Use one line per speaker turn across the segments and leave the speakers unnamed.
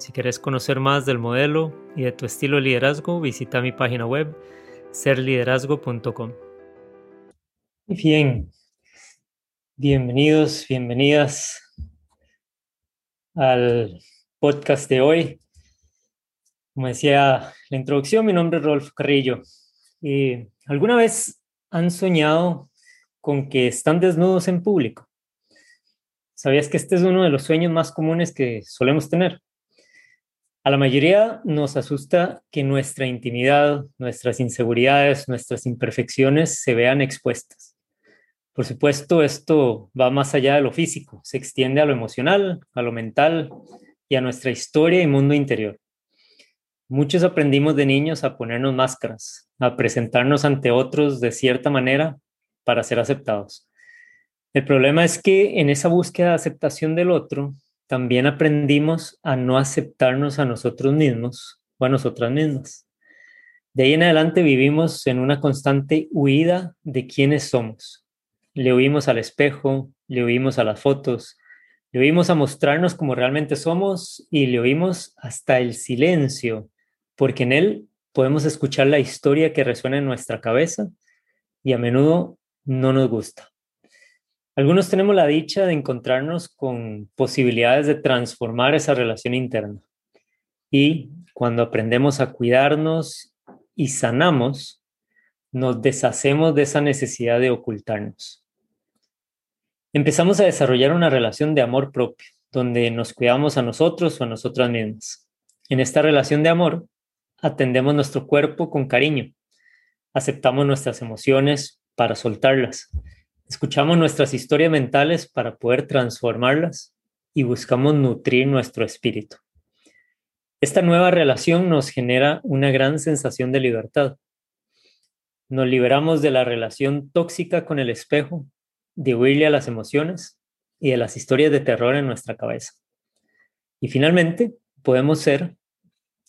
Si quieres conocer más del modelo y de tu estilo de liderazgo, visita mi página web serliderazgo.com. Bien, bienvenidos, bienvenidas al podcast de hoy. Como decía la introducción, mi nombre es Rolfo Carrillo. Y ¿Alguna vez han soñado con que están desnudos en público? ¿Sabías que este es uno de los sueños más comunes que solemos tener? La mayoría nos asusta que nuestra intimidad, nuestras inseguridades, nuestras imperfecciones se vean expuestas. Por supuesto, esto va más allá de lo físico, se extiende a lo emocional, a lo mental y a nuestra historia y mundo interior. Muchos aprendimos de niños a ponernos máscaras, a presentarnos ante otros de cierta manera para ser aceptados. El problema es que en esa búsqueda de aceptación del otro, también aprendimos a no aceptarnos a nosotros mismos o a nosotras mismas. De ahí en adelante vivimos en una constante huida de quiénes somos. Le huimos al espejo, le huimos a las fotos, le huimos a mostrarnos como realmente somos y le oímos hasta el silencio, porque en él podemos escuchar la historia que resuena en nuestra cabeza y a menudo no nos gusta. Algunos tenemos la dicha de encontrarnos con posibilidades de transformar esa relación interna. Y cuando aprendemos a cuidarnos y sanamos, nos deshacemos de esa necesidad de ocultarnos. Empezamos a desarrollar una relación de amor propio, donde nos cuidamos a nosotros o a nosotras mismas. En esta relación de amor, atendemos nuestro cuerpo con cariño, aceptamos nuestras emociones para soltarlas Escuchamos nuestras historias mentales para poder transformarlas y buscamos nutrir nuestro espíritu. Esta nueva relación nos genera una gran sensación de libertad. Nos liberamos de la relación tóxica con el espejo, de huirle a las emociones y de las historias de terror en nuestra cabeza. Y finalmente, podemos ser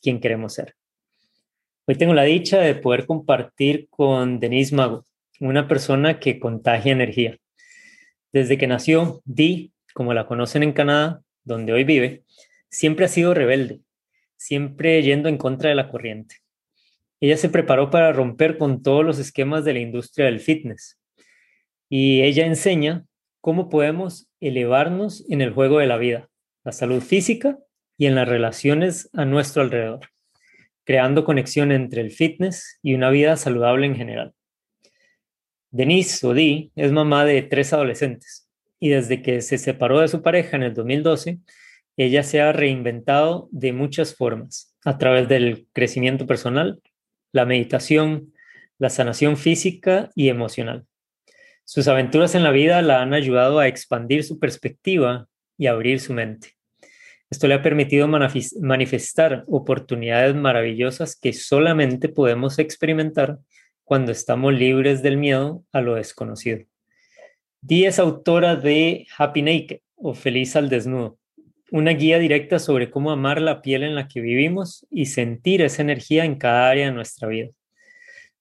quien queremos ser. Hoy tengo la dicha de poder compartir con Denise Mago, una persona que contagia energía. Desde que nació, Dee, como la conocen en Canadá, donde hoy vive, siempre ha sido rebelde, siempre yendo en contra de la corriente. Ella se preparó para romper con todos los esquemas de la industria del fitness y ella enseña cómo podemos elevarnos en el juego de la vida, la salud física y en las relaciones a nuestro alrededor, creando conexión entre el fitness y una vida saludable en general. Denise Odi es mamá de tres adolescentes y desde que se separó de su pareja en el 2012, ella se ha reinventado de muchas formas, a través del crecimiento personal, la meditación, la sanación física y emocional. Sus aventuras en la vida la han ayudado a expandir su perspectiva y abrir su mente. Esto le ha permitido manifestar oportunidades maravillosas que solamente podemos experimentar cuando estamos libres del miedo a lo desconocido. Dee es autora de Happy Naked o Feliz al Desnudo, una guía directa sobre cómo amar la piel en la que vivimos y sentir esa energía en cada área de nuestra vida.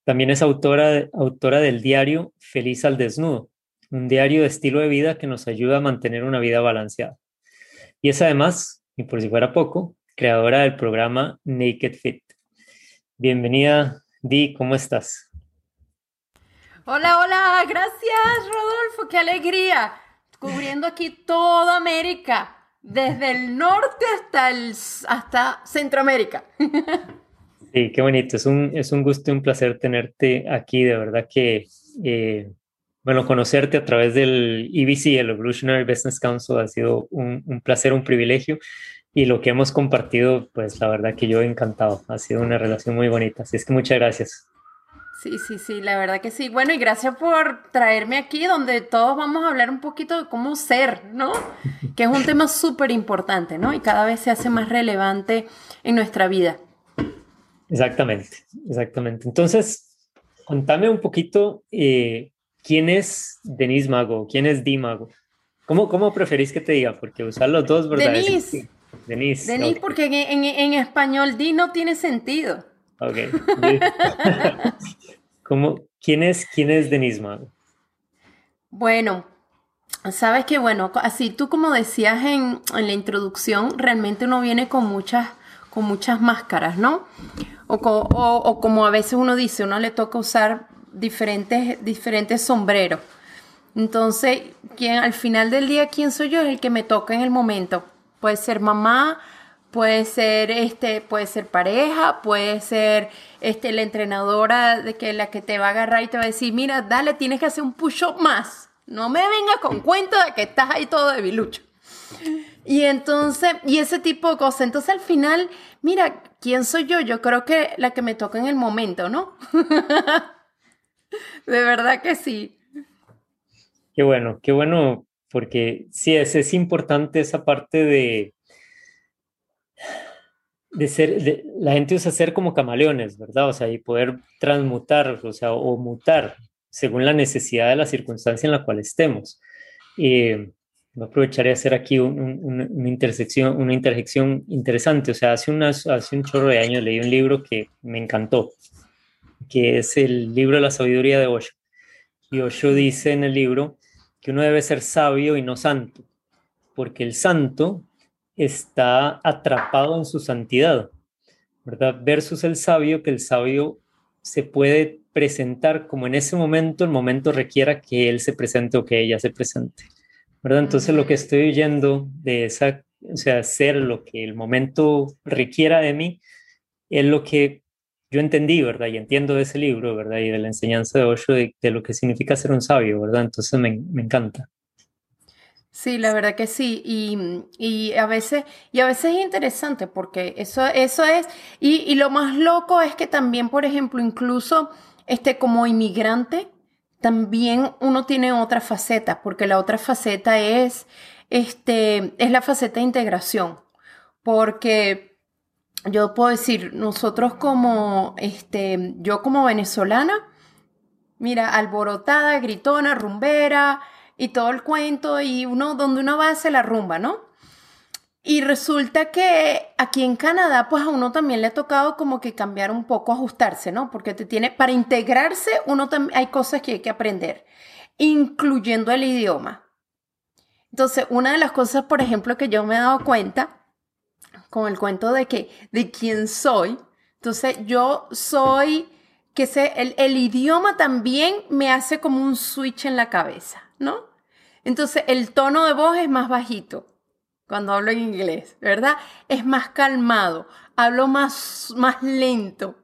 También es autora, autora del diario Feliz al Desnudo, un diario de estilo de vida que nos ayuda a mantener una vida balanceada. Y es además, y por si fuera poco, creadora del programa Naked Fit. Bienvenida, Di, ¿cómo estás?
Hola, hola, gracias Rodolfo, qué alegría. Cubriendo aquí toda América, desde el norte hasta, el, hasta Centroamérica.
Sí, qué bonito, es un, es un gusto y un placer tenerte aquí, de verdad que, eh, bueno, conocerte a través del EBC, el Evolutionary Business Council, ha sido un, un placer, un privilegio y lo que hemos compartido, pues la verdad que yo he encantado, ha sido una relación muy bonita, así es que muchas gracias.
Sí, sí, sí, la verdad que sí. Bueno, y gracias por traerme aquí donde todos vamos a hablar un poquito de cómo ser, ¿no? Que es un tema súper importante, ¿no? Y cada vez se hace más relevante en nuestra vida.
Exactamente, exactamente. Entonces, contame un poquito eh, quién es Denise Mago, quién es Di Mago. ¿Cómo, ¿Cómo preferís que te diga? Porque usar los dos, ¿verdad?
Denise. Denise. Denise, porque en, en, español Di no tiene sentido.
Ok. ¿Cómo, quién, es, ¿Quién es Denise?
Bueno, sabes que, bueno, así tú como decías en, en, la introducción, realmente uno viene con muchas, con muchas máscaras, ¿no? O, o, como a veces uno dice, uno le toca usar diferentes, diferentes sombreros. Entonces, ¿quién, al final del día, ¿quién soy yo? Es el que me toca en el momento. Puede ser mamá, Puede ser, este, puede ser pareja, puede ser este, la entrenadora de que la que te va a agarrar y te va a decir, mira, dale, tienes que hacer un push-up más. No me venga con cuento de que estás ahí todo debilucho. Y entonces, y ese tipo de cosas. Entonces al final, mira, ¿quién soy yo? Yo creo que la que me toca en el momento, ¿no? de verdad que sí.
Qué bueno, qué bueno, porque sí, es, es importante esa parte de, de ser, la gente usa ser como camaleones, ¿verdad? O sea, y poder transmutar, o sea, o mutar según la necesidad de la circunstancia en la cual estemos. Me aprovecharé de hacer aquí una intersección, una interjección interesante. O sea, hace, unas, hace un chorro de años leí un libro que me encantó, que es el libro de la sabiduría de Osho. Y Osho dice en el libro que uno debe ser sabio y no santo, porque el santo está atrapado en su santidad, ¿verdad? Versus el sabio, que el sabio se puede presentar como en ese momento, el momento requiera que él se presente o que ella se presente, ¿verdad? Entonces lo que estoy oyendo de esa, o sea, hacer lo que el momento requiera de mí, es lo que yo entendí, ¿verdad? Y entiendo de ese libro, ¿verdad? Y de la enseñanza de Osho de, lo que significa ser un sabio, ¿verdad? Entonces me, me encanta.
Sí, la verdad que sí. Y, a veces, y a veces es interesante porque eso, eso es, y, lo más loco es que también, por ejemplo, incluso este, como inmigrante, también uno tiene otra faceta, porque la otra faceta es, este, es la faceta de integración. Porque yo puedo decir, nosotros como, este, yo como venezolana, mira, alborotada, gritona, rumbera, y todo el cuento y uno donde uno va hace la rumba, ¿no? Y resulta que aquí en Canadá, pues a uno también le ha tocado como que cambiar un poco, ajustarse, ¿no? Porque te tiene, para integrarse, uno hay cosas que hay que aprender, incluyendo el idioma. Entonces, una de las cosas, por ejemplo, que yo me he dado cuenta con el cuento de que, de quién soy, entonces yo soy, que sé, el, el idioma también me hace como un switch en la cabeza, ¿no? Entonces el tono de voz es más bajito cuando hablo en inglés, ¿verdad? Es más calmado, hablo más, más lento.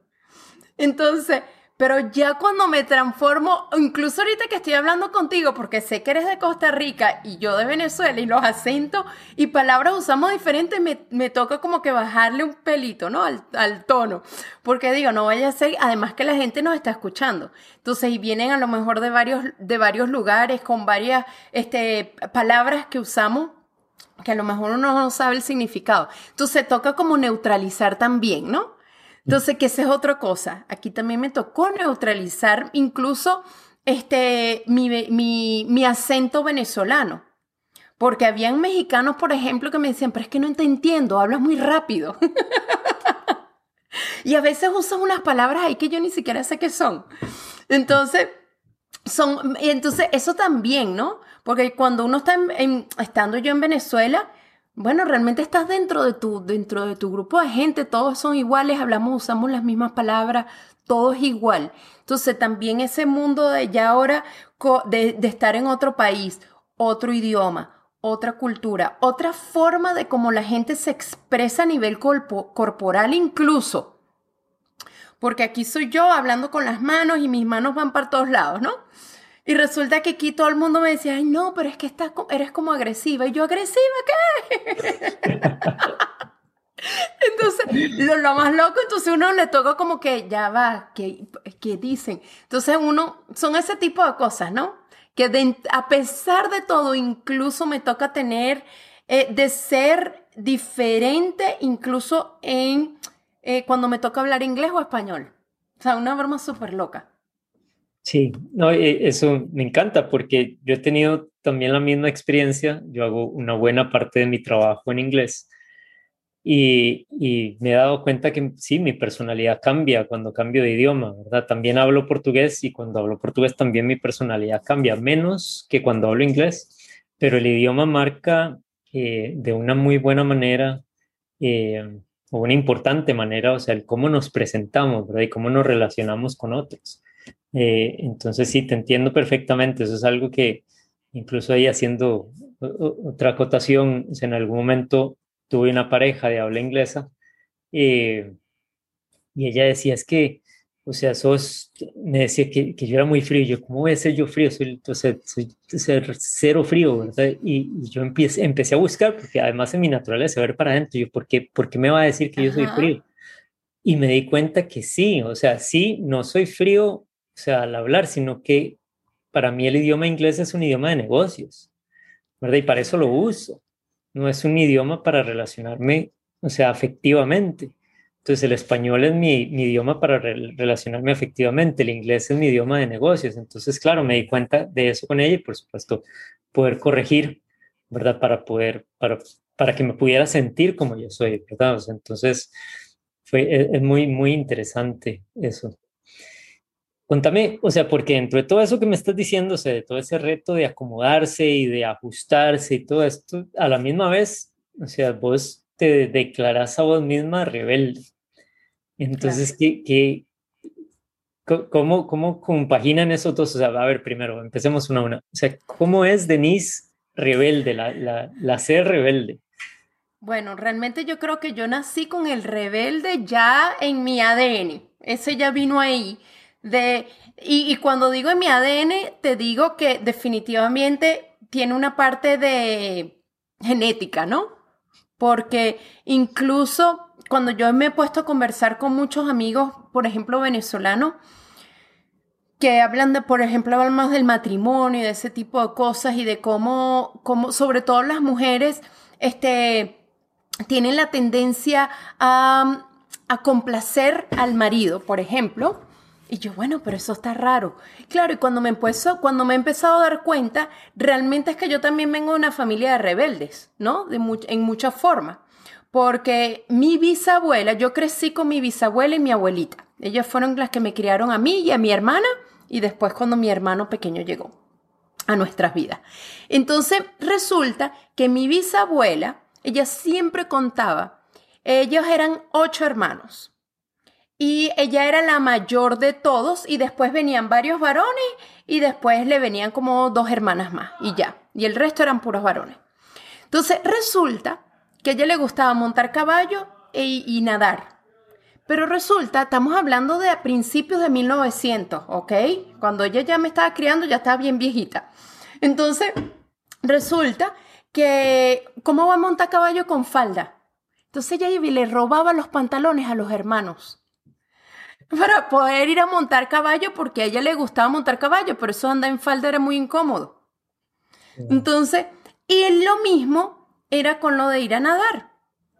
Entonces, pero ya cuando me transformo, incluso ahorita que estoy hablando contigo, porque sé que eres de Costa Rica y yo de Venezuela y los acentos y palabras usamos diferentes, me, toca como que bajarle un pelito, ¿no? Al, al, tono. Porque digo, no vaya a ser, además que la gente nos está escuchando. Entonces, y vienen a lo mejor de varios, de varios lugares con varias este, palabras que usamos que a lo mejor uno no sabe el significado. Entonces, toca como neutralizar también, ¿no? Entonces, que esa es otra cosa. Aquí también me tocó neutralizar incluso este, mi, mi, mi acento venezolano. Porque habían mexicanos, por ejemplo, que me decían, pero es que no entiendo, hablas muy rápido. y a veces usan unas palabras ahí que yo ni siquiera sé qué son. Entonces, son, entonces eso también, ¿no? Porque cuando uno está estando yo en Venezuela, bueno, realmente estás dentro de tu, dentro de tu grupo de gente, todos son iguales, hablamos, usamos las mismas palabras, todo es igual. Entonces también ese mundo de ya ahora, de, estar en otro país, otro idioma, otra cultura, otra forma de cómo la gente se expresa a nivel corporal incluso. Porque aquí soy yo hablando con las manos y mis manos van para todos lados, ¿no? Y resulta que aquí todo el mundo me decía, ay, no, pero es que estás, eres como agresiva. Y yo, ¿agresiva qué? entonces, lo, más loco, entonces uno le toca como que, ya va, que, ¿qué dicen? Entonces uno, son ese tipo de cosas, ¿no? Que a pesar de todo, incluso me toca tener, eh, de ser diferente, incluso en eh, cuando me toca hablar inglés o español. O sea, una broma súper loca.
Sí, no, eh, eso me encanta porque yo he tenido también la misma experiencia. Yo hago una buena parte de mi trabajo en inglés y, me he dado cuenta que sí, mi personalidad cambia cuando cambio de idioma, ¿verdad? También hablo portugués y cuando hablo portugués también mi personalidad cambia, menos que cuando hablo inglés, pero el idioma marca eh, de una muy buena manera eh, o una importante manera, o sea, el cómo nos presentamos, ¿verdad? Y cómo nos relacionamos con otros. Eh, entonces, sí, te entiendo perfectamente. Eso es algo que incluso ahí haciendo otra acotación, en algún momento tuve una pareja de habla inglesa eh, y ella decía, es que, o sea, sos, me decía que, que yo era muy frío. Yo, ¿cómo voy a ser yo frío? Soy, o sea, soy, cero frío, ¿verdad? Y, yo empecé, empecé a buscar, porque además en mi naturaleza, ver para adentro, yo, ¿por qué, ¿por qué me va a decir que yo soy frío? Y me di cuenta que sí, o sea, sí, no soy frío, o sea, al hablar, sino que para mí el idioma inglés es un idioma de negocios, ¿verdad? Y para eso lo uso. No es un idioma para relacionarme, o sea, afectivamente. Entonces el español es mi, idioma para relacionarme afectivamente, el inglés es mi idioma de negocios. Entonces, claro, me di cuenta de eso con ella y por supuesto poder corregir, ¿verdad? Para poder, para, para que me pudiera sentir como yo soy, ¿verdad? entonces, fue, es, muy, muy interesante eso. Cuéntame, o sea, porque dentro de todo eso que me estás diciendo, o sea, de todo ese reto de acomodarse y de ajustarse y todo esto, a la misma vez, o sea, vos te declaras a vos misma rebelde. Entonces, ¿qué, qué, cómo, ¿cómo compaginan esos dos? O sea, a ver, primero, empecemos una a una. O sea, ¿cómo es Denise rebelde, la, la, la ser rebelde?
Bueno, realmente yo creo que yo nací con el rebelde ya en mi ADN. Ese ya vino ahí. De, y, cuando digo en mi ADN, te digo que definitivamente tiene una parte de genética, ¿no? Porque incluso cuando yo me he puesto a conversar con muchos amigos, por ejemplo, venezolanos, que hablan de, por ejemplo, hablan más del matrimonio y de ese tipo de cosas y de cómo, cómo sobre todo las mujeres, este, tienen la tendencia a complacer al marido, por ejemplo. Y yo, bueno, pero eso está raro. Claro, y cuando me empezó, cuando me he empezado a dar cuenta, realmente es que yo también vengo de una familia de rebeldes, ¿no? De en muchas formas porque mi bisabuela, yo crecí con mi bisabuela y mi abuelita. Ellas fueron las que me criaron a mí y a mi hermana y después cuando mi hermano pequeño llegó a nuestras vidas. Entonces resulta que mi bisabuela, ella siempre contaba, ellos eran ocho hermanos y ella era la mayor de todos y después venían varios varones y después le venían como dos hermanas más y ya, y el resto eran puros varones. Entonces resulta que a ella le gustaba montar caballo e, y nadar. Pero resulta, estamos hablando de principios de 1900, ¿ok? Cuando ella ya me estaba criando, ya estaba bien viejita. Entonces, resulta que, ¿cómo va a montar caballo con falda? Entonces ella le robaba los pantalones a los hermanos para poder ir a montar caballo porque a ella le gustaba montar caballo, pero eso andar en falda era muy incómodo. Entonces, y lo mismo era con lo de ir a nadar.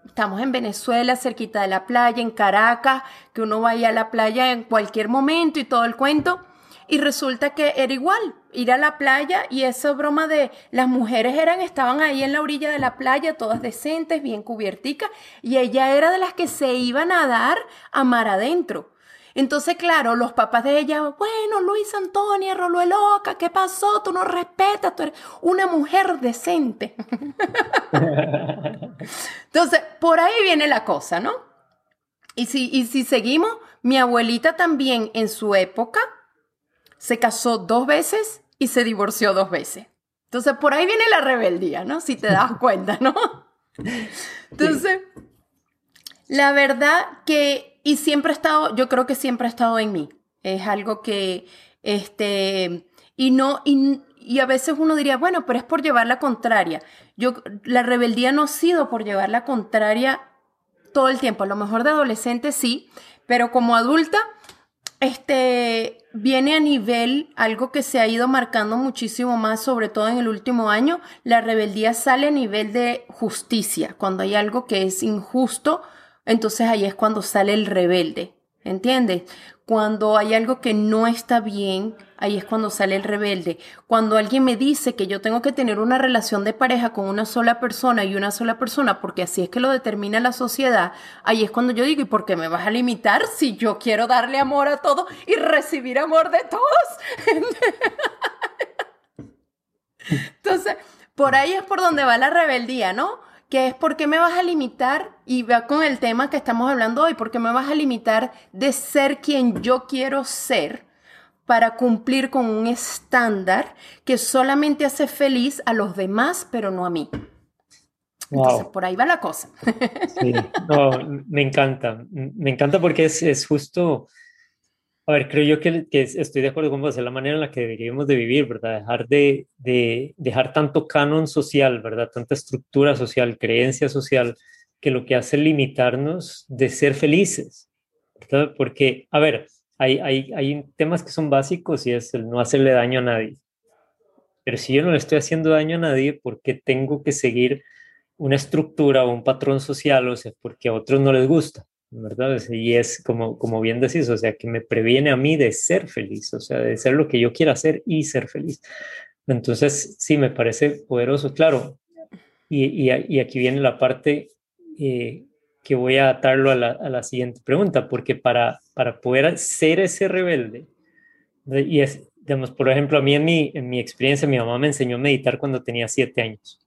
Estamos en Venezuela, cerquita de la playa, en Caracas, que uno vaya a la playa en cualquier momento y todo el cuento. Y resulta que era igual, ir a la playa y esa broma de las mujeres eran, estaban ahí en la orilla de la playa, todas decentes, bien cubierticas, y ella era de las que se iban a nadar a mar adentro. Entonces, claro, los papás de ella, bueno, Luis Antonia, Rolo loca, ¿qué pasó? Tú no respetas, tú eres una mujer decente. Entonces, por ahí viene la cosa, ¿no? Y si, y si seguimos, mi abuelita también en su época se casó dos veces y se divorció dos veces. Entonces, por ahí viene la rebeldía, ¿no? Si te das cuenta, ¿no? Entonces, la verdad que y siempre ha estado, yo creo que siempre ha estado en mí. Es algo que, este, y no, y, a veces uno diría, bueno, pero es por llevar la contraria. Yo, la rebeldía no ha sido por llevar la contraria todo el tiempo. A lo mejor de adolescente sí, pero como adulta, este viene a nivel, algo que se ha ido marcando muchísimo más, sobre todo en el último año, la rebeldía sale a nivel de justicia. Cuando hay algo que es injusto, entonces ahí es cuando sale el rebelde. ¿Entiendes? Cuando hay algo que no está bien, ahí es cuando sale el rebelde. Cuando alguien me dice que yo tengo que tener una relación de pareja con una sola persona y una sola persona, porque así es que lo determina la sociedad, ahí es cuando yo digo, ¿y por qué me vas a limitar si yo quiero darle amor a todos y recibir amor de todos? Entonces, por ahí es por donde va la rebeldía, ¿no? Que es por qué me vas a limitar, y va con el tema que estamos hablando hoy, por qué me vas a limitar de ser quien yo quiero ser para cumplir con un estándar que solamente hace feliz a los demás, pero no a mí. Entonces, por ahí va la cosa.
Sí, no, me encanta. Me encanta porque es, es justo, a ver, creo yo que, que, estoy de acuerdo con vos, es la manera en la que deberíamos de vivir, ¿verdad? Dejar de, de, dejar tanto canon social, ¿verdad? Tanta estructura social, creencia social, que lo que hace es limitarnos de ser felices, ¿verdad? Porque, a ver, hay, hay, hay temas que son básicos y es el no hacerle daño a nadie. Pero si yo no le estoy haciendo daño a nadie, ¿por qué tengo que seguir una estructura o un patrón social? O sea, porque a otros no les gusta, ¿verdad? Y es como, como bien decís, o sea, que me previene a mí de ser feliz, o sea, de ser lo que yo quiera hacer y ser feliz. Entonces, sí, me parece poderoso, claro. Y, y, aquí viene la parte eh, que voy a atarlo a la, a la, siguiente pregunta, porque para, para poder ser ese rebelde, y es, digamos, por ejemplo, a mí en mi, en mi experiencia, mi mamá me enseñó a meditar cuando tenía siete años,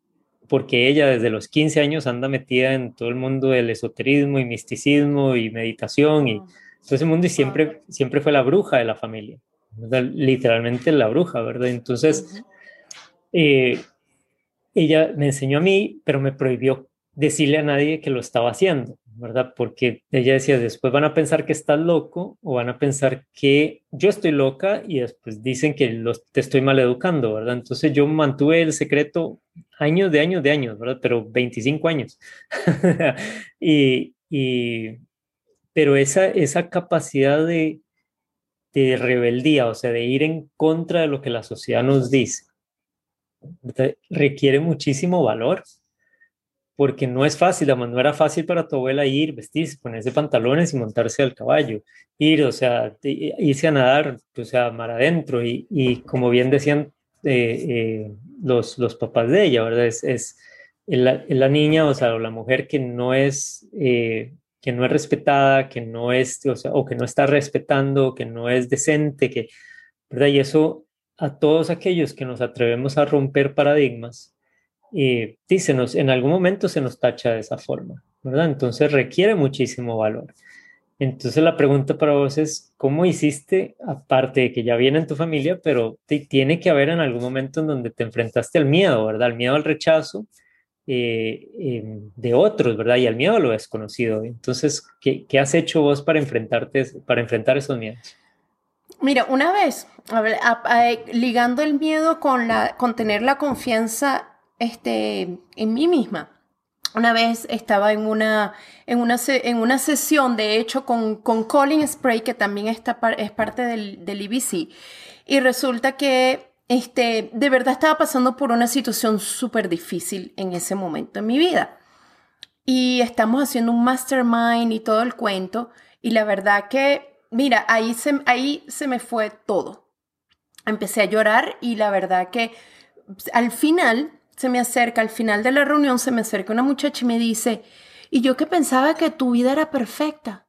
porque ella desde los 15 años anda metida en todo el mundo del esoterismo y misticismo y meditación y todo ese mundo y siempre, siempre fue la bruja de la familia, literalmente la bruja, ¿verdad? Entonces, eh, ella me enseñó a mí, pero me prohibió decirle a nadie que lo estaba haciendo, ¿verdad? Porque ella decía, después van a pensar que estás loco o van a pensar que yo estoy loca y después dicen que los, te estoy mal educando, ¿verdad? Entonces yo mantuve el secreto años de años de años, ¿verdad? Pero 25 años. y, y, pero esa, esa capacidad de, de rebeldía, o sea, de ir en contra de lo que la sociedad nos dice, requiere muchísimo valor porque no es fácil, no era fácil para tu abuela ir, vestirse, ponerse pantalones y montarse al caballo, ir, o sea, irse a nadar, o sea, mar adentro, y, y como bien decían eh, eh, los, los papás de ella, ¿verdad? Es, es la, la, niña, o sea, o la mujer que no es, eh, que no es respetada, que no es, o sea, o que no está respetando, que no es decente, que, ¿verdad? Y eso a todos aquellos que nos atrevemos a romper paradigmas, y dícenos, en algún momento se nos tacha de esa forma, ¿verdad? Entonces requiere muchísimo valor. Entonces la pregunta para vos es, ¿cómo hiciste, aparte de que ya viene en tu familia, pero te, tiene que haber en algún momento en donde te enfrentaste al miedo, ¿verdad? Al miedo al rechazo eh, eh, de otros, ¿verdad? Y al miedo a lo desconocido. Entonces, ¿qué, ¿qué, has hecho vos para enfrentarte, para enfrentar esos miedos?
Mira, una vez, ligando el miedo con, la, con tener la confianza este, en mí misma. Una vez estaba en una, en una, en una sesión, de hecho, con, con Colin Spray, que también está, es parte del, del IBC, y resulta que este, de verdad estaba pasando por una situación súper difícil en ese momento en mi vida. Y estamos haciendo un mastermind y todo el cuento, y la verdad que, mira, ahí se, ahí se me fue todo. Empecé a llorar y la verdad que al final se me acerca, al final de la reunión se me acerca una muchacha y me dice, y yo que pensaba que tu vida era perfecta,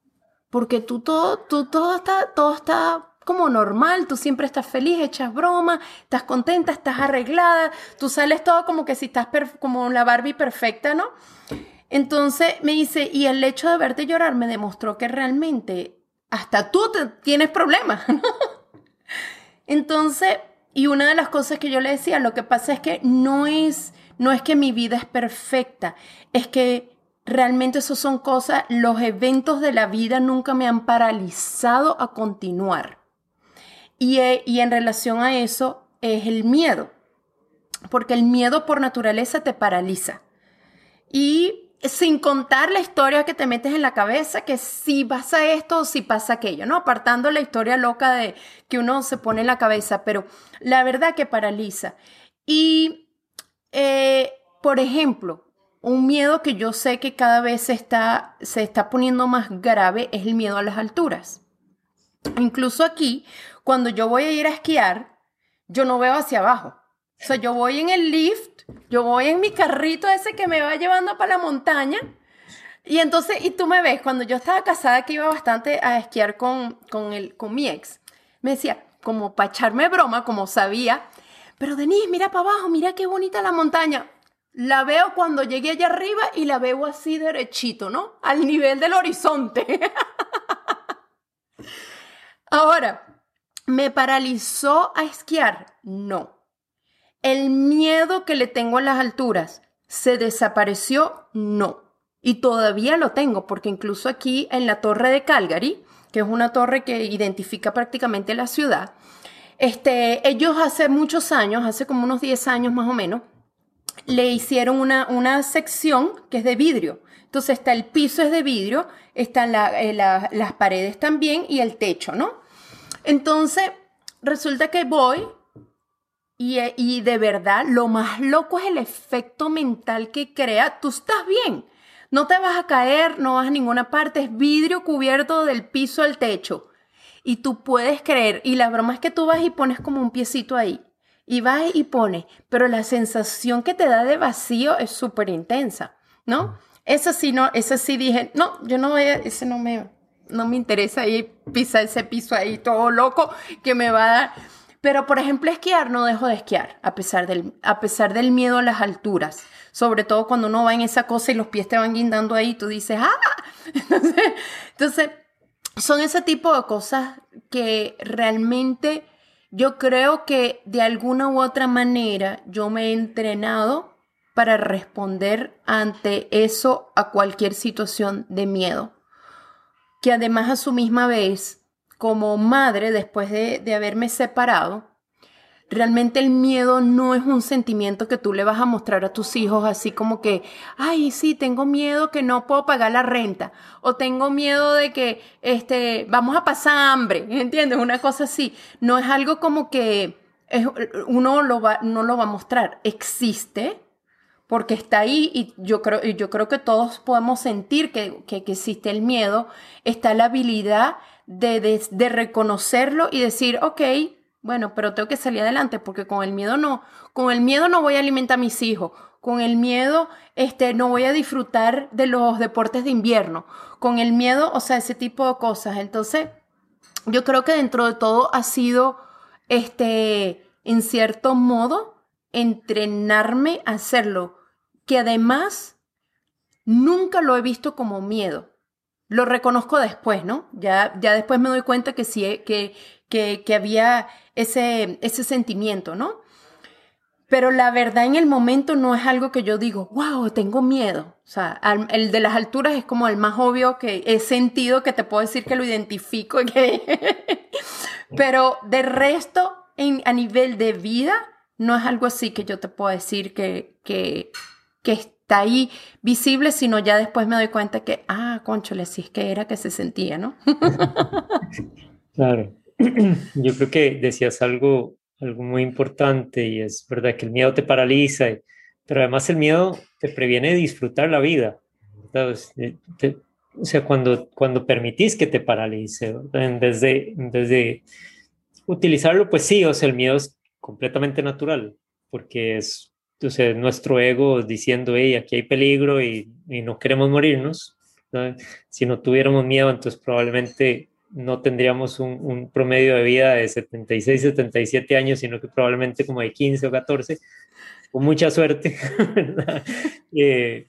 porque tú todo, tú todo está, todo está como normal, tú siempre estás feliz, echas broma, estás contenta, estás arreglada, tú sales todo como que si estás como la Barbie perfecta, ¿no? Entonces me dice, y el hecho de verte llorar me demostró que realmente hasta tú tienes problemas, ¿no? Entonces y una de las cosas que yo le decía, lo que pasa es que no es, no es que mi vida es perfecta, es que realmente eso son cosas, los eventos de la vida nunca me han paralizado a continuar. Y, eh, y en relación a eso es el miedo, porque el miedo por naturaleza te paraliza. Y sin contar la historia que te metes en la cabeza, que si pasa esto o si pasa aquello, ¿no? Apartando la historia loca de que uno se pone en la cabeza, pero la verdad que paraliza. Y, eh, por ejemplo, un miedo que yo sé que cada vez está, se está poniendo más grave es el miedo a las alturas. Incluso aquí, cuando yo voy a ir a esquiar, yo no veo hacia abajo. O sea, yo voy en el lift, yo voy en mi carrito ese que me va llevando para la montaña. Y entonces, y tú me ves, cuando yo estaba casada, que iba bastante a esquiar con, con, el, con mi ex, me decía, como para echarme broma, como sabía, pero Denise, mira para abajo, mira qué bonita la montaña. La veo cuando llegué allá arriba y la veo así derechito, ¿no? Al nivel del horizonte. Ahora, ¿me paralizó a esquiar? No. ¿El miedo que le tengo a las alturas se desapareció? No. Y todavía lo tengo, porque incluso aquí en la torre de Calgary, que es una torre que identifica prácticamente la ciudad, este, ellos hace muchos años, hace como unos 10 años más o menos, le hicieron una, una sección que es de vidrio. Entonces está el piso es de vidrio, están eh, las paredes también y el techo, ¿no? Entonces, resulta que voy y, eh, y, de verdad lo más loco es el efecto mental que crea. Tú estás bien, no te vas a caer, no vas a ninguna parte, es vidrio cubierto del piso al techo. Y tú puedes creer, y la broma es que tú vas y pones como un piecito ahí. Y vas y pones, pero la sensación que te da de vacío es súper intensa, ¿no? Eso sí, no, eso sí dije, no, yo no voy a, ese no me, no me interesa ir pisar ese piso ahí todo loco que me va a dar. Pero, por ejemplo, esquiar, no dejo de esquiar, a pesar del, a pesar del miedo a las alturas. Sobre todo cuando uno va en esa cosa y los pies te van guindando ahí, tú dices, ¡ah! Entonces, entonces son ese tipo de cosas que realmente yo creo que de alguna u otra manera yo me he entrenado para responder ante eso a cualquier situación de miedo. Que además a su misma vez, como madre, después de, de haberme separado, Realmente el miedo no es un sentimiento que tú le vas a mostrar a tus hijos así como que, ay, sí, tengo miedo que no puedo pagar la renta o tengo miedo de que este vamos a pasar hambre, ¿entiendes? Una cosa así. No es algo como que uno lo va, no lo va a mostrar. Existe porque está ahí y yo creo, yo creo que todos podemos sentir que, que, existe el miedo. Está la habilidad de, de, reconocerlo y decir, ok, bueno, pero tengo que salir adelante porque con el miedo no, con el miedo no voy a alimentar a mis hijos, con el miedo este no voy a disfrutar de los deportes de invierno, con el miedo, o sea, ese tipo de cosas. Entonces, yo creo que dentro de todo ha sido este en cierto modo entrenarme a hacerlo, que además nunca lo he visto como miedo. Lo reconozco después, ¿no? Ya, ya después me doy cuenta que sí, que, que, había ese, ese sentimiento, ¿no? Pero la verdad en el momento no es algo que yo digo, wow, tengo miedo. O sea, el de las alturas es como el más obvio que he sentido, que te puedo decir que lo identifico. Pero de resto, en, a nivel de vida, no es algo así que yo te puedo decir que, que, que ahí visible, sino ya después me doy cuenta que, ah, conchole, sí es que era que se sentía, ¿no?
claro. yo creo que decías algo, algo muy importante y es verdad que el miedo te paraliza, pero además el miedo te previene de disfrutar la vida. Eh, o sea, cuando, cuando permitís que te paralice, en vez, de, utilizarlo, pues sí, o sea, el miedo es completamente natural, porque es sea, nuestro ego diciendo, hey, aquí hay peligro y, y no queremos morirnos. Si no tuviéramos miedo, entonces probablemente no tendríamos un, promedio de vida de 76, 77 años, sino que probablemente como de 15 o 14, con mucha suerte, eh,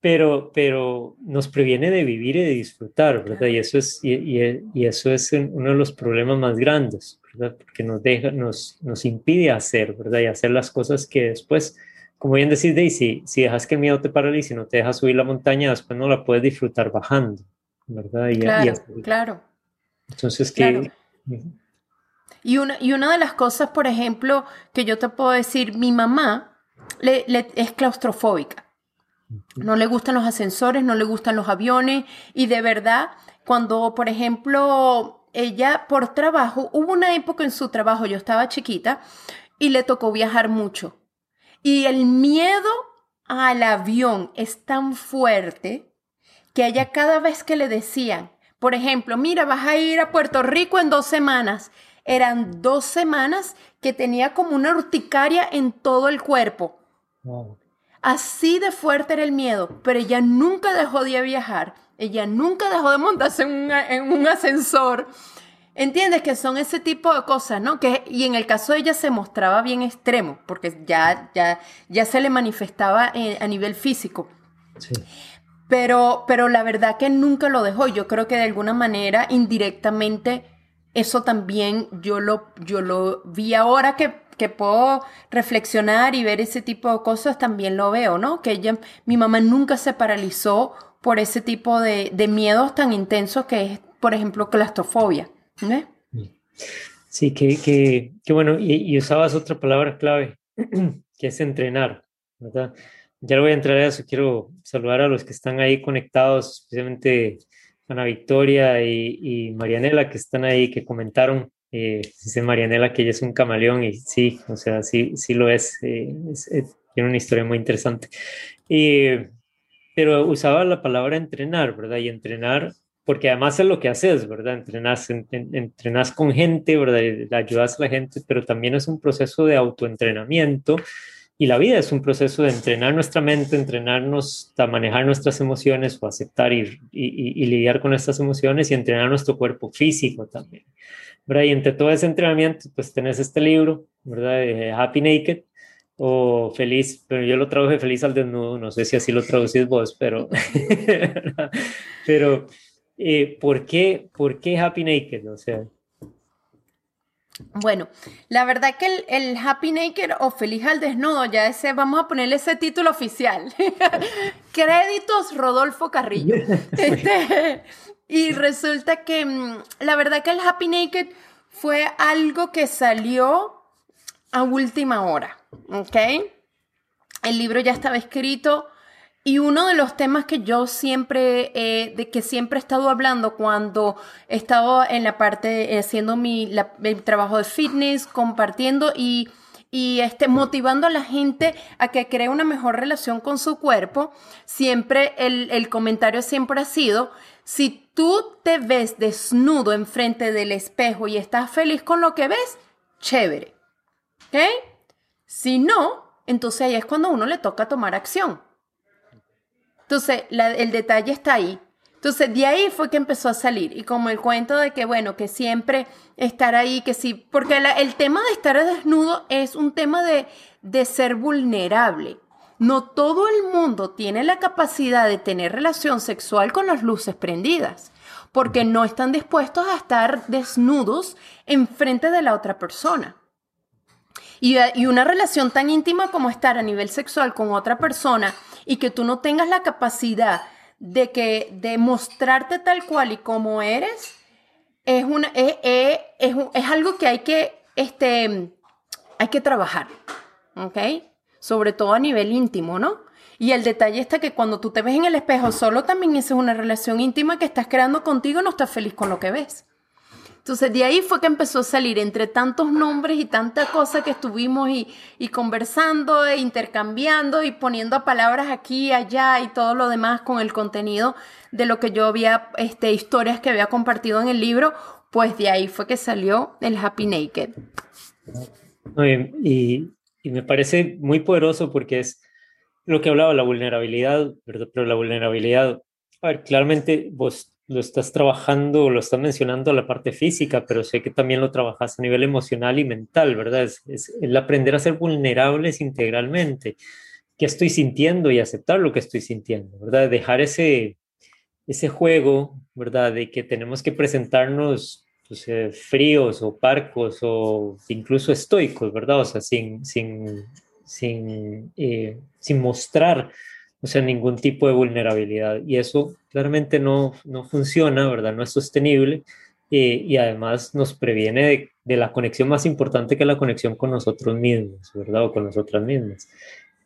pero, pero nos previene de vivir y de disfrutar, ¿verdad? Y eso es, y, eso es uno de los problemas más grandes, ¿verdad? Porque nos, deja, nos, nos impide hacer, ¿verdad? Y hacer las cosas que después, como bien decís, Daisy, si dejas que el miedo te paralice y no te deja subir la montaña, después no la puedes disfrutar bajando, ¿verdad?
claro, claro.
Entonces, ¿qué?
Y, una, y una de las cosas, por ejemplo, que yo te puedo decir, mi mamá le, es claustrofóbica. No le gustan los ascensores, no le gustan los aviones y de verdad, cuando, por ejemplo, ella por trabajo, hubo una época en su trabajo, yo estaba chiquita y le tocó viajar mucho. Y el miedo al avión es tan fuerte que ella cada vez que le decían, por ejemplo, mira, vas a ir a Puerto Rico en dos semanas, eran dos semanas que tenía como una urticaria en todo el cuerpo. Así de fuerte era el miedo, pero ella nunca dejó de viajar, ella nunca dejó de montarse en un, ascensor. ¿Entiendes? Que son ese tipo de cosas, ¿no? Que, y en el caso de ella se mostraba bien extremo, porque ya, ya, ya se le manifestaba eh, a nivel físico. Sí. Pero, pero la verdad que nunca lo dejó. Yo creo que de alguna manera, indirectamente, eso también yo lo, yo lo vi ahora que, que puedo reflexionar y ver ese tipo de cosas, también lo veo, ¿no? Que ella, mi mamá nunca se paralizó por ese tipo de, de miedos tan intensos que es, por ejemplo, claustrofobia.
Sí, que, que, que bueno, y, y, usabas otra palabra clave, que es entrenar, ¿verdad? Ya lo voy a entrar a eso, quiero saludar a los que están ahí conectados, especialmente Ana Victoria y, y Marianela, que están ahí, que comentaron. Eh, dice Marianela que ella es un camaleón y sí, o sea, sí, sí lo es. Eh, eh, tiene una historia muy interesante. Pero usaba la palabra entrenar, ¿verdad? Y entrenar, porque además es lo que haces, ¿verdad? Entrenas, entrenas con gente, ¿verdad? ayudas a la gente, pero también es un proceso de autoentrenamiento y la vida es un proceso de entrenar nuestra mente, entrenarnos a manejar nuestras emociones o aceptar y, y, lidiar con estas emociones y entrenar nuestro cuerpo físico también. ¿verdad? Y entre todo ese entrenamiento, pues tenés este libro, ¿verdad? Happy Naked o Feliz, pero yo lo traduje Feliz al desnudo, no sé si así lo traducís vos, pero, pero eh, ¿por, qué, ¿por qué Happy Naked? O sea,
bueno, la verdad que el, Happy Naked o Feliz al Desnudo, ya ese, vamos a ponerle ese título oficial. Créditos Rodolfo Carrillo. Este, y resulta que mm, la verdad que el Happy Naked fue algo que salió a última hora, ¿ok? El libro ya estaba escrito, y uno de los temas que yo siempre, eh, de que siempre he estado hablando cuando he estado en la parte, haciendo mi, trabajo de fitness, compartiendo y, y este, motivando a la gente a que cree una mejor relación con su cuerpo, siempre el, el comentario siempre ha sido, si tú te ves desnudo enfrente del espejo y estás feliz con lo que ves, chévere. ¿Ok? Si no, entonces ahí es cuando uno le toca tomar acción. Entonces, el detalle está ahí. Entonces, de ahí fue que empezó a salir. Y como el cuento de que, bueno, que siempre estar ahí, que sí, porque el tema de estar desnudo es un tema de, de ser vulnerable. No todo el mundo tiene la capacidad de tener relación sexual con las luces prendidas, porque no están dispuestos a estar desnudos enfrente de la otra persona. Y, y, una relación tan íntima como estar a nivel sexual con otra persona y que tú no tengas la capacidad de que de mostrarte tal cual y como eres es una es, es, es, algo que hay que este hay que trabajar ¿ok? sobre todo a nivel íntimo ¿no? y el detalle está que cuando tú te ves en el espejo solo también esa es una relación íntima que estás creando contigo no estás feliz con lo que ves entonces de ahí fue que empezó a salir entre tantos nombres y tanta cosa que estuvimos y, conversando e intercambiando y poniendo palabras aquí allá y todo lo demás con el contenido de lo que yo había, este, historias que había compartido en el libro, pues de ahí fue que salió el Happy Naked.
Y, y me parece muy poderoso porque es lo que hablaba, la vulnerabilidad, pero la vulnerabilidad, a ver, claramente vos lo estás trabajando, lo estás mencionando la parte física, pero sé que también lo trabajas a nivel emocional y mental, ¿verdad? Es, el aprender a ser vulnerables integralmente. ¿Qué estoy sintiendo y aceptar lo que estoy sintiendo, ¿verdad? Dejar ese, ese juego, ¿verdad? De que tenemos que presentarnos pues, eh, fríos o parcos o incluso estoicos, ¿verdad? O sea, sin, sin, sin, eh, sin mostrar o sea, ningún tipo de vulnerabilidad. Y eso claramente no, no funciona, ¿verdad? No es sostenible eh, y además nos previene de, de, la conexión más importante que la conexión con nosotros mismos, ¿verdad? O con nosotras mismas.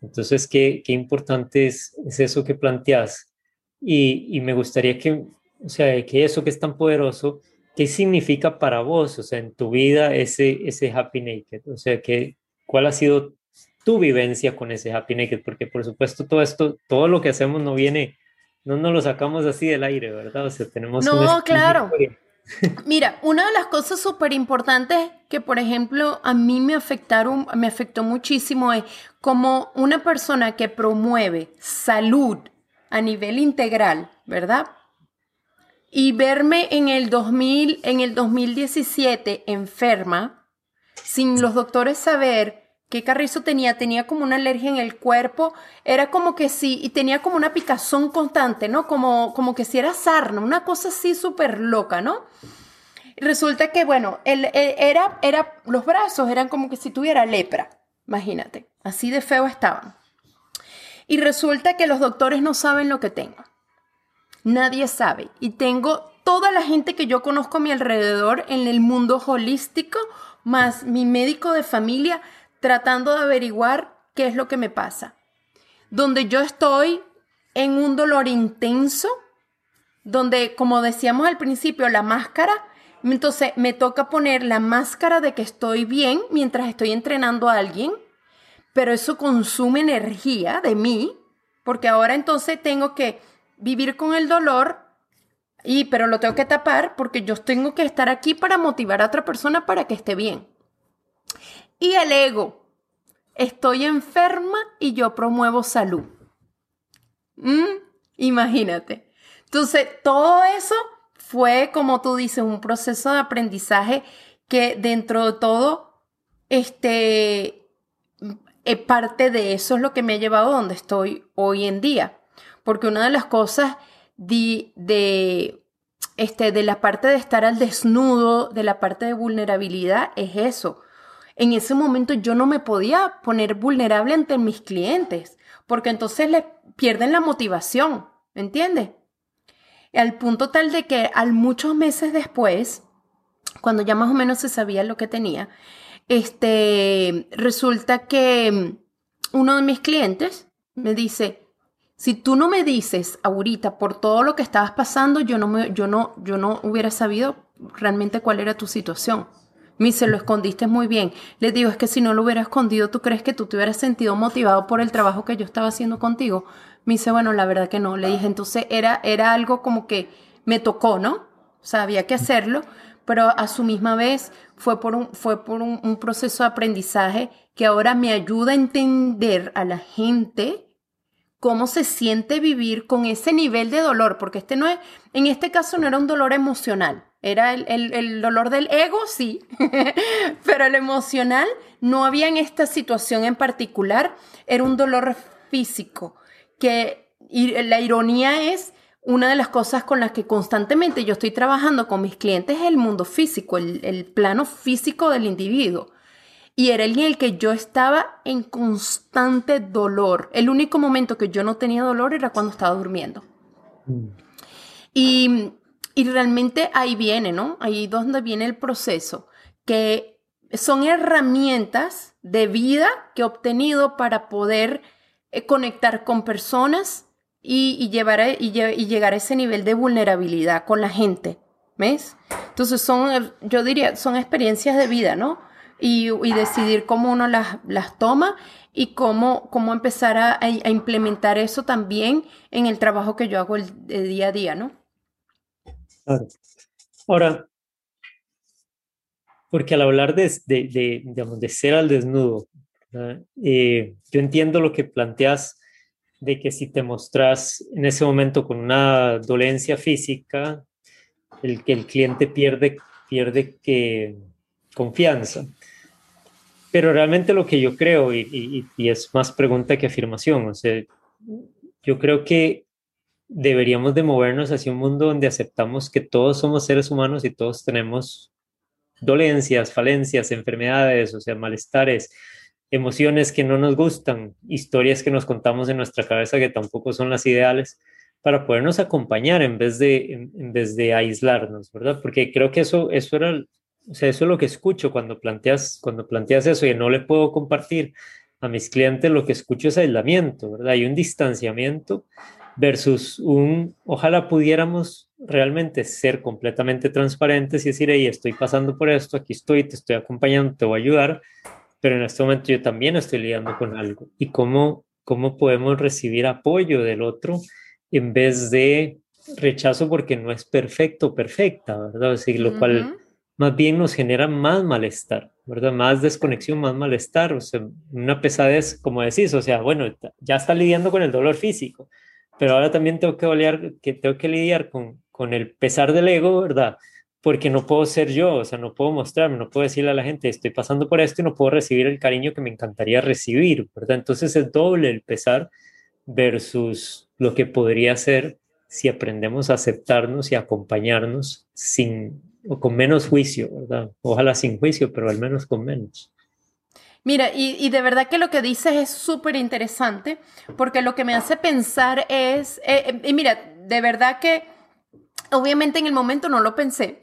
Entonces, qué, qué importante es, es, eso que planteas. Y, y, me gustaría que, o sea, que eso que es tan poderoso, ¿qué significa para vos, o sea, en tu vida ese, ese happy naked? O sea, que, ¿cuál ha sido tu vivencia con ese happy naked? Porque por supuesto todo esto, todo lo que hacemos no viene, no nos lo sacamos así del aire, ¿verdad? O sea, tenemos...
No, claro. Mira, una de las cosas súper importantes que, por ejemplo, a mí me afectaron, me afectó muchísimo es como una persona que promueve salud a nivel integral, ¿verdad? Y verme en el 2000, en el 2017 enferma, sin los doctores saber qué carrizo tenía, tenía como una alergia en el cuerpo, era como que sí, y tenía como una picazón constante, ¿no? Como, como que si era sarna, una cosa así súper loca, ¿no? Resulta que, bueno, él, era, era, los brazos eran como que si tuviera lepra, imagínate, así de feo estaban. Y resulta que los doctores no saben lo que tengo. Nadie sabe. Y tengo toda la gente que yo conozco a mi alrededor en el mundo holístico, más mi médico de familia, tratando de averiguar qué es lo que me pasa. Donde yo estoy en un dolor intenso, donde, como decíamos al principio, la máscara, entonces me toca poner la máscara de que estoy bien mientras estoy entrenando a alguien, pero eso consume energía de mí, porque ahora entonces tengo que vivir con el dolor y pero lo tengo que tapar porque yo tengo que estar aquí para motivar a otra persona para que esté bien. Y el ego. Estoy enferma y yo promuevo salud. Mm, imagínate. Entonces, todo eso fue, como tú dices, un proceso de aprendizaje que dentro de todo, este, eh, parte de eso es lo que me ha llevado a donde estoy hoy en día. Porque una de las cosas de, este, de la parte de estar al desnudo, de la parte de vulnerabilidad, es eso en ese momento yo no me podía poner vulnerable ante mis clientes, porque entonces le pierden la motivación, ¿entiendes? Al punto tal de que al muchos meses después, cuando ya más o menos se sabía lo que tenía, este, resulta que uno de mis clientes me dice, si tú no me dices ahorita por todo lo que estabas pasando, yo no, me, yo no, yo no hubiera sabido realmente cuál era tu situación. Me se lo escondiste muy bien. Le digo, es que si no lo hubiera escondido, ¿tú crees que tú te hubieras sentido motivado por el trabajo que yo estaba haciendo contigo? Me dice, bueno, la verdad que no. Le dije, entonces era, era algo como que me tocó, ¿no? O sea, había que hacerlo, pero a su misma vez fue por un, fue por un, un proceso de aprendizaje que ahora me ayuda a entender a la gente cómo se siente vivir con ese nivel de dolor, porque este no es, en este caso no era un dolor emocional, era el, dolor del ego, sí, pero el emocional no había en esta situación en particular, era un dolor físico, que y la ironía es una de las cosas con las que constantemente yo estoy trabajando con mis clientes es el mundo físico, el, el plano físico del individuo y era en el que yo estaba en constante dolor. El único momento que yo no tenía dolor era cuando estaba durmiendo. Mm. Y, y, realmente ahí viene, ¿no? Ahí donde viene el proceso, que son herramientas de vida que he obtenido para poder eh, conectar con personas y, y llevar y, llegar a ese nivel de vulnerabilidad con la gente. ¿Ves? Entonces son, yo diría, son experiencias de vida, ¿no? y, decidir cómo uno las, las toma y cómo, cómo empezar a, implementar eso también en el trabajo que yo hago el, día a día, ¿no?
Claro. Ahora, porque al hablar de, de, de, digamos, de ser al desnudo, eh, yo entiendo lo que planteas de que si te mostras en ese momento con una dolencia física, el que el cliente pierde, pierde que, confianza. Pero realmente lo que yo creo, y, es más pregunta que afirmación, o sea, yo creo que deberíamos de movernos hacia un mundo donde aceptamos que todos somos seres humanos y todos tenemos dolencias, falencias, enfermedades, o sea, malestares, emociones que no nos gustan, historias que nos contamos en nuestra cabeza que tampoco son las ideales, para podernos acompañar en vez de, en, vez de aislarnos, ¿verdad? Porque creo que eso, eso era o sea, eso es lo que escucho cuando planteas, cuando planteas eso y no le puedo compartir a mis clientes lo que escucho es aislamiento, ¿verdad? Hay un distanciamiento versus un, ojalá pudiéramos realmente ser completamente transparentes y decir, hey, estoy pasando por esto, aquí estoy, te estoy acompañando, te voy a ayudar, pero en este momento yo también estoy lidiando con algo. ¿Y cómo, cómo podemos recibir apoyo del otro en vez de rechazo porque no es perfecto, perfecta, ¿verdad? Así, lo cual más bien nos genera más malestar, ¿verdad? Más desconexión, más malestar, o sea, una pesadez, como decís, o sea, bueno, ya está lidiando con el dolor físico, pero ahora también tengo que, lidiar, que, tengo que lidiar con, con el pesar del ego, ¿verdad? Porque no puedo ser yo, o sea, no puedo mostrarme, no puedo decirle a la gente, estoy pasando por esto y no puedo recibir el cariño que me encantaría recibir, ¿verdad? Entonces es doble el pesar versus lo que podría ser si aprendemos a aceptarnos y acompañarnos sin o con menos juicio, ¿verdad? Ojalá sin juicio, pero al menos con menos.
Mira, y, de verdad que lo que dices es súper interesante, porque lo que me hace pensar es, eh, eh, y mira, de verdad que obviamente en el momento no lo pensé,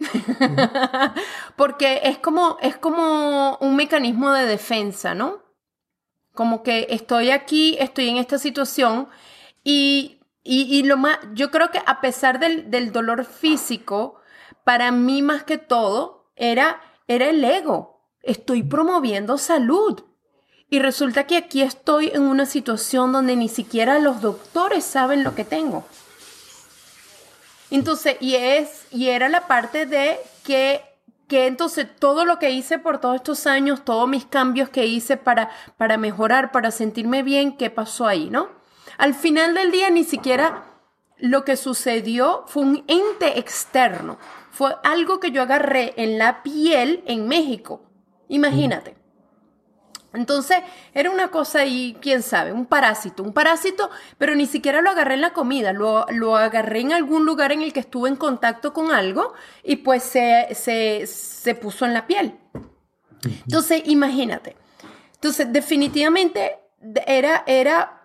porque es como, es como un mecanismo de defensa, ¿no? Como que estoy aquí, estoy en esta situación y, y, lo más, yo creo que a pesar del, del dolor físico, para mí más que todo era, era el ego. Estoy promoviendo salud. Y resulta que aquí estoy en una situación donde ni siquiera los doctores saben lo que tengo. Entonces, y es, y era la parte de que, que entonces todo lo que hice por todos estos años, todos mis cambios que hice para, para mejorar, para sentirme bien, ¿qué pasó ahí, no? Al final del día ni siquiera lo que sucedió fue un ente externo. Fue algo que yo agarré en la piel en México. Imagínate. Entonces, era una cosa y quién sabe, un parásito, un parásito, pero ni siquiera lo agarré en la comida, lo, lo agarré en algún lugar en el que estuve en contacto con algo y pues se, se, se puso en la piel. Entonces, imagínate. Entonces, definitivamente era, era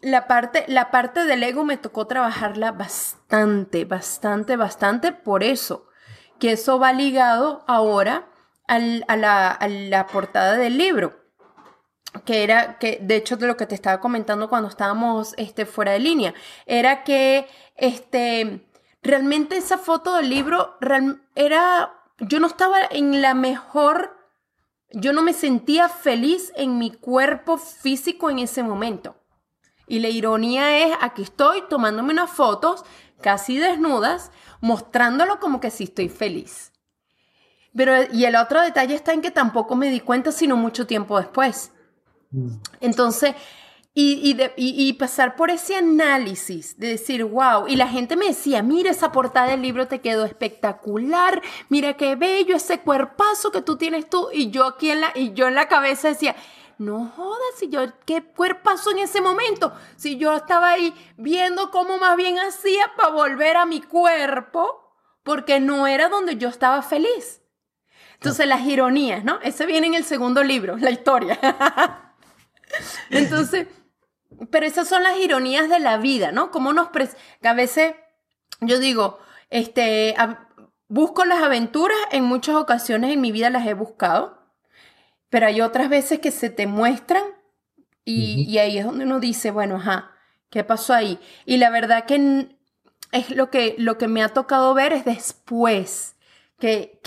la parte, la parte del ego me tocó trabajarla bastante, bastante, bastante por eso, que eso va ligado ahora a, la, portada del libro que era que de hecho de lo que te estaba comentando cuando estábamos este, fuera de línea era que este realmente esa foto del libro era yo no estaba en la mejor yo no me sentía feliz en mi cuerpo físico en ese momento y la ironía es, aquí estoy tomándome unas fotos casi desnudas, mostrándolo como que sí estoy feliz. Pero, y el otro detalle está en que tampoco me di cuenta sino mucho tiempo después. Mm. Entonces, y, y, pasar por ese análisis de decir, wow, y la gente me decía, mira esa portada del libro te quedó espectacular, mira qué bello ese cuerpazo que tú tienes tú, y yo aquí en la, y yo en la cabeza decía, no jodas, si yo, ¿qué pasó en ese momento? Si yo estaba ahí viendo cómo más bien hacía para volver a mi cuerpo, porque no era donde yo estaba feliz. Entonces, las ironías, ¿no? Ese viene en el segundo libro, la historia. Entonces, pero esas son las ironías de la vida, ¿no? Como nos... a veces, yo digo, este, busco las aventuras, en muchas ocasiones en mi vida las he buscado, pero hay otras veces que se te muestran y, ahí es donde uno dice, bueno, ajá, ¿qué pasó ahí? Y la verdad que es lo que, lo que me ha tocado ver es después, que,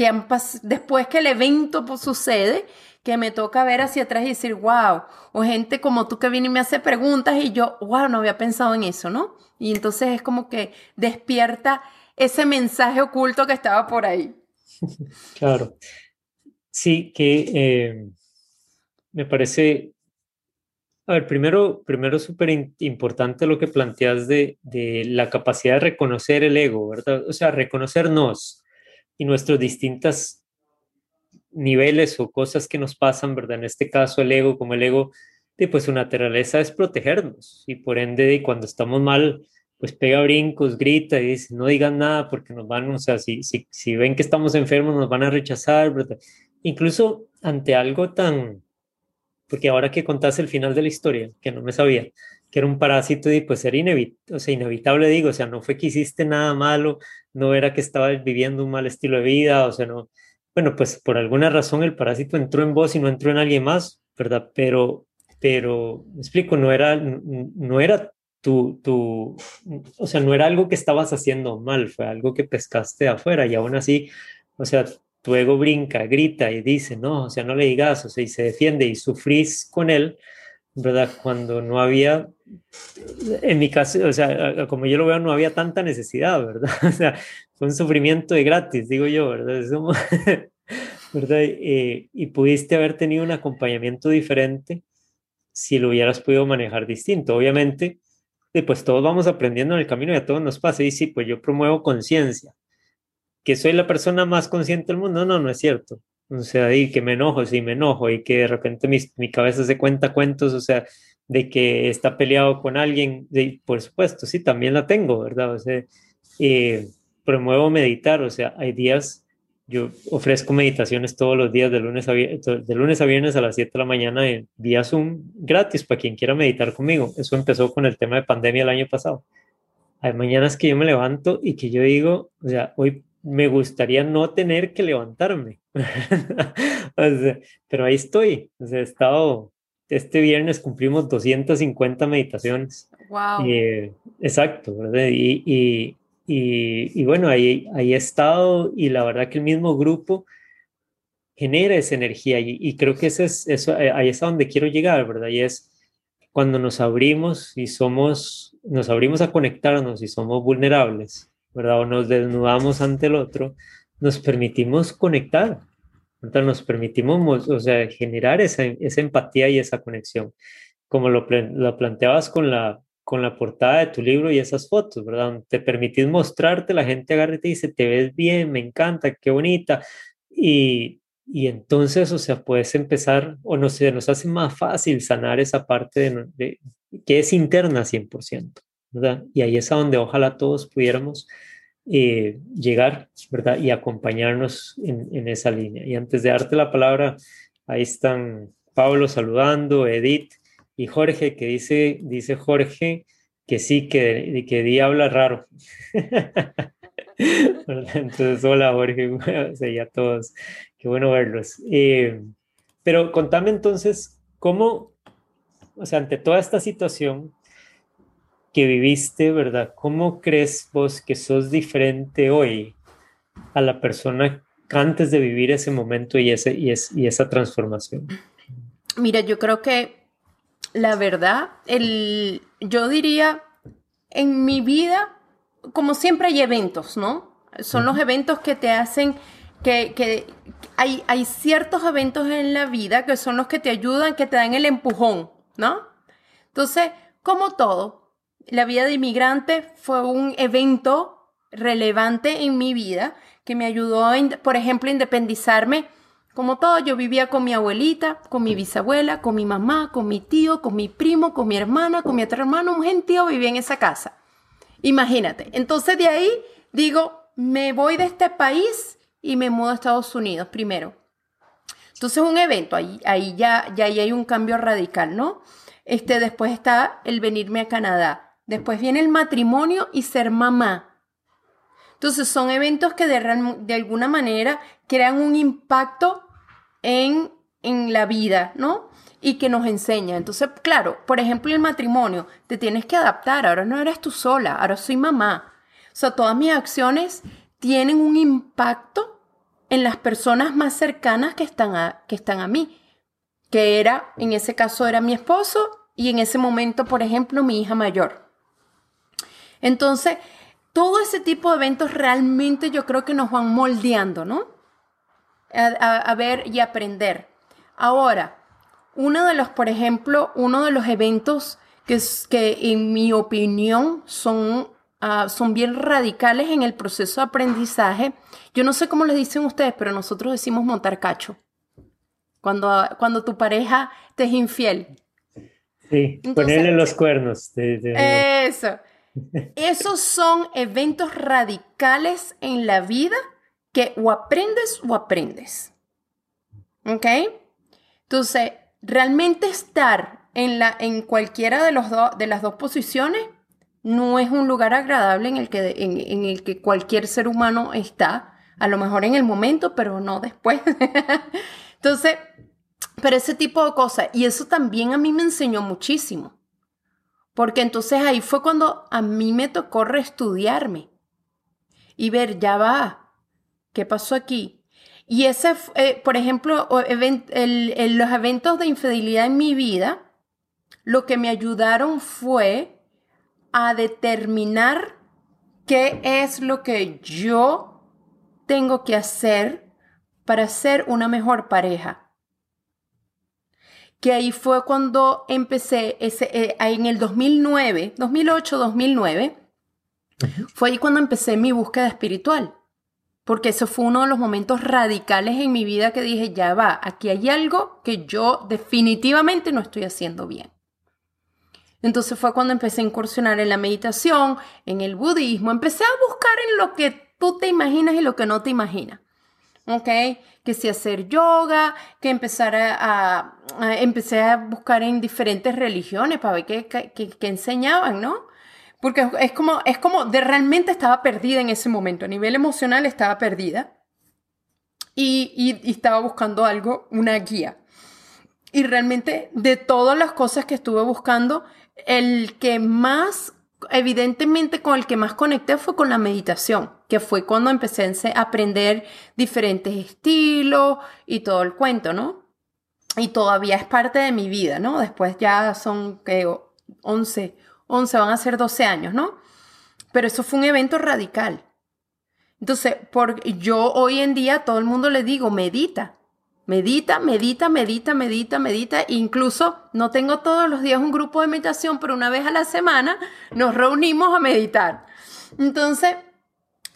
después que el evento pues, sucede, que me toca ver hacia atrás y decir, wow, o gente como tú que viene y me hace preguntas y yo, wow, no había pensado en eso, ¿no? Y entonces es como que despierta ese mensaje oculto que estaba por ahí.
Claro. Sí, que eh, me parece, a ver, primero, primero súper importante lo que planteas de, de, la capacidad de reconocer el ego, ¿verdad? O sea, reconocernos y nuestros distintos niveles o cosas que nos pasan, ¿verdad? En este caso, el ego, como el ego, de, pues su naturaleza es protegernos y por ende, cuando estamos mal, pues pega brincos, grita y dice, no digan nada porque nos van, o sea, si, si, si ven que estamos enfermos, nos van a rechazar, ¿verdad? Incluso ante algo tan, porque ahora que contaste el final de la historia, que no me sabía, que era un parásito y pues era o sea, inevitable, digo, o sea, no fue que hiciste nada malo, no era que estabas viviendo un mal estilo de vida, o sea, no, bueno, pues por alguna razón el parásito entró en vos y no entró en alguien más, ¿verdad? Pero pero, me explico, no era, no era tu, tu, o sea, no era algo que estabas haciendo mal, fue algo que pescaste de afuera y aún así, o sea, tu ego brinca, grita y dice, no, o sea, no le digas, o sea, y se defiende y sufrís con él, ¿verdad? Cuando no había, en mi caso, o sea, como yo lo veo, no había tanta necesidad, ¿verdad? O sea, fue un sufrimiento de gratis, digo yo, ¿verdad? ¿verdad? Eh, y pudiste haber tenido un acompañamiento diferente si lo hubieras podido manejar distinto. Obviamente, pues todos vamos aprendiendo en el camino y a todos nos pasa. Y sí, pues yo promuevo conciencia. Que soy la persona más consciente del mundo. No, no es cierto. O sea, y que me enojo, sí me enojo, y que de repente mi, mi cabeza se cuenta cuentos, o sea, de que está peleado con alguien, y por supuesto, sí, también la tengo, ¿verdad? O sea, eh, promuevo meditar, o sea, hay días, yo ofrezco meditaciones todos los días de lunes a, de lunes a viernes a las 7 de la mañana en vía Zoom, gratis para quien quiera meditar conmigo. Eso empezó con el tema de pandemia el año pasado. Hay mañanas que yo me levanto y que yo digo, o sea, hoy me gustaría no tener que levantarme. pero ahí estoy. O sea, he estado, este viernes cumplimos 250 meditaciones.
Wow.
Eh, exacto, ¿verdad? Y, y, y, bueno, ahí, ahí he estado y la verdad que el mismo grupo genera esa energía y, creo que ese es, eso, eh, ahí es a donde quiero llegar, ¿verdad? Y es cuando nos abrimos y somos, nos abrimos a conectarnos y somos vulnerables, ¿verdad? O nos desnudamos ante el otro, nos permitimos conectar, ¿verdad? Nos permitimos, o sea, generar esa, esa empatía y esa conexión. Como lo, lo planteabas con la, con la portada de tu libro y esas fotos, ¿verdad? Te permitís mostrarte, la gente agarra y te dice, te ves bien, me encanta, qué bonita. Y, y entonces, o sea, puedes empezar, o no sé, nos hace más fácil sanar esa parte de, que es interna 100%, Y ahí es a donde ojalá todos pudiéramos eh, llegar, ¿verdad? Y acompañarnos en, esa línea. Y antes de darte la palabra, ahí están Pablo saludando, Edith y Jorge, que dice, dice Jorge que sí, que, que Di habla raro. Entonces, hola Jorge, o sea, ya todos, qué bueno verlos. Eh, pero contame entonces, ¿cómo, o sea, ante toda esta situación que viviste, ¿verdad? ¿Cómo crees vos que sos diferente hoy a la persona antes de vivir ese momento y, ese, y, es, y esa transformación?
Mira, yo creo que la verdad, el, yo diría, en mi vida, como siempre hay eventos, ¿no? Son los eventos que te hacen que, que hay, hay, ciertos eventos en la vida que son los que te ayudan, que te dan el empujón, ¿no? Entonces, como todo, la vida de inmigrante fue un evento relevante en mi vida que me ayudó, por ejemplo, a independizarme como todo, yo vivía con mi abuelita, con mi bisabuela, con mi mamá, con mi tío, con mi primo, con mi hermana, con mi otro hermano, un gentío vivía en esa casa. Imagínate. Entonces de ahí digo, me voy de este país y me mudo a Estados Unidos primero. Entonces un evento, ahí, ahí ya, ya hay un cambio radical, ¿no? Este, después está el venirme a Canadá. Después viene el matrimonio y ser mamá. Entonces son eventos que de, alguna manera crean un impacto en, en la vida, ¿no? Y que nos enseña. Entonces, claro, por ejemplo, el matrimonio, te tienes que adaptar. Ahora no eres tú sola, ahora soy mamá. O sea, todas mis acciones tienen un impacto en las personas más cercanas que están a, que están a mí. Que era, en ese caso, era mi esposo y en ese momento, por ejemplo, mi hija mayor. Entonces, todo ese tipo de eventos realmente yo creo que nos van moldeando, ¿no? a, ver y aprender. Ahora, uno de los, por ejemplo, uno de los eventos que, que en mi opinión son, ah, son bien radicales en el proceso de aprendizaje, yo no sé cómo les dicen ustedes, pero nosotros decimos montar cacho. Cuando, cuando tu pareja te es infiel.
Sí, ponerle los cuernos.
Eso. Esos son eventos radicales en la vida que o aprendes o aprendes. ¿Ok? Entonces, realmente estar en, la, en cualquiera de, los de las dos posiciones no es un lugar agradable en el, que, en, el que cualquier ser humano está, a lo mejor en el momento, pero no después. Entonces, Pero ese tipo de cosas, y eso también a mí me enseñó muchísimo. Porque entonces ahí fue cuando a mí me tocó reestudiarme y ver, ya va, ¿qué pasó aquí? Y ese, eh, por ejemplo, los eventos de infidelidad en mi vida, lo que me ayudaron fue a determinar qué es lo que yo tengo que hacer para ser una mejor pareja que ahí fue cuando empecé, ese, eh, en el 2009, 2008, 2009, fue ahí cuando empecé mi búsqueda espiritual, porque eso fue uno de los momentos radicales en mi vida que dije, ya va, aquí hay algo que yo definitivamente no estoy haciendo bien. Entonces fue cuando empecé a incursionar en la meditación, en el budismo, empecé a buscar en lo que tú te imaginas y lo que no te imaginas. ¿ok? Que si hacer yoga, que empezar a, empecé a buscar en diferentes religiones para ver qué, enseñaban, ¿no? Porque es como, es como de realmente estaba perdida en ese momento, a nivel emocional estaba perdida y estaba buscando algo, una guía. Y realmente de todas las cosas que estuve buscando, el que más evidentemente con el que más conecté fue con la meditación, que fue cuando empecé a aprender diferentes estilos y todo el cuento, ¿no? Y todavía es parte de mi vida, ¿no? Después ya son, que 11, 11, van a ser 12 años, ¿no? Pero eso fue un evento radical. Entonces, por, yo hoy en día todo el mundo le digo, medita, Medita, medita, medita, medita, medita. Incluso no tengo todos los días un grupo de meditación, pero una vez a la semana nos reunimos a meditar. Entonces,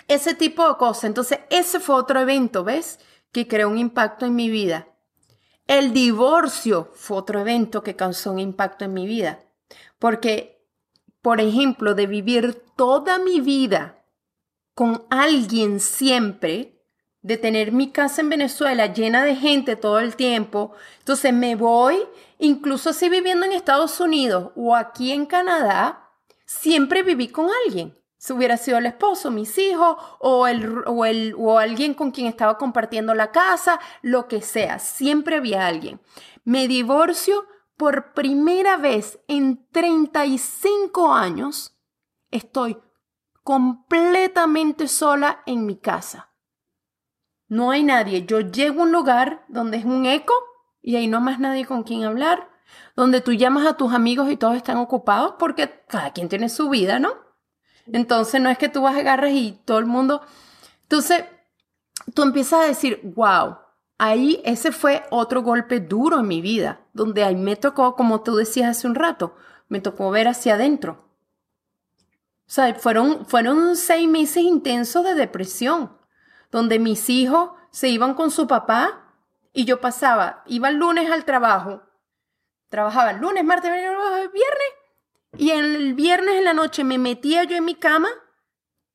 ese tipo de cosas. Entonces, ese fue otro evento, ¿ves? Que creó un impacto en mi vida. El divorcio fue otro evento que causó un impacto en mi vida. Porque, por ejemplo, de vivir toda mi vida con alguien siempre, de tener mi casa en Venezuela llena de gente todo el tiempo. Entonces me voy, incluso si viviendo en Estados Unidos o aquí en Canadá, siempre viví con alguien. Si hubiera sido el esposo, mis hijos o, el, o, el, o alguien con quien estaba compartiendo la casa, lo que sea, siempre había alguien. Me divorcio por primera vez en 35 años. Estoy completamente sola en mi casa no hay nadie. Yo llego a un lugar donde es un eco y ahí no más nadie con quien hablar, donde tú llamas a tus amigos y todos están ocupados porque cada quien tiene su vida, ¿no? Entonces no es que tú vas a agarras y todo el mundo... Entonces, tú empiezas a decir, wow, ahí ese fue otro golpe duro en mi vida, donde ahí me tocó, como tú decías hace un rato, me tocó ver hacia adentro. O sea, fueron, fueron seis meses intensos de depresión donde mis hijos se iban con su papá y yo pasaba, iba el lunes al trabajo, trabajaba el lunes, martes, viernes, y el viernes en la noche me metía yo en mi cama,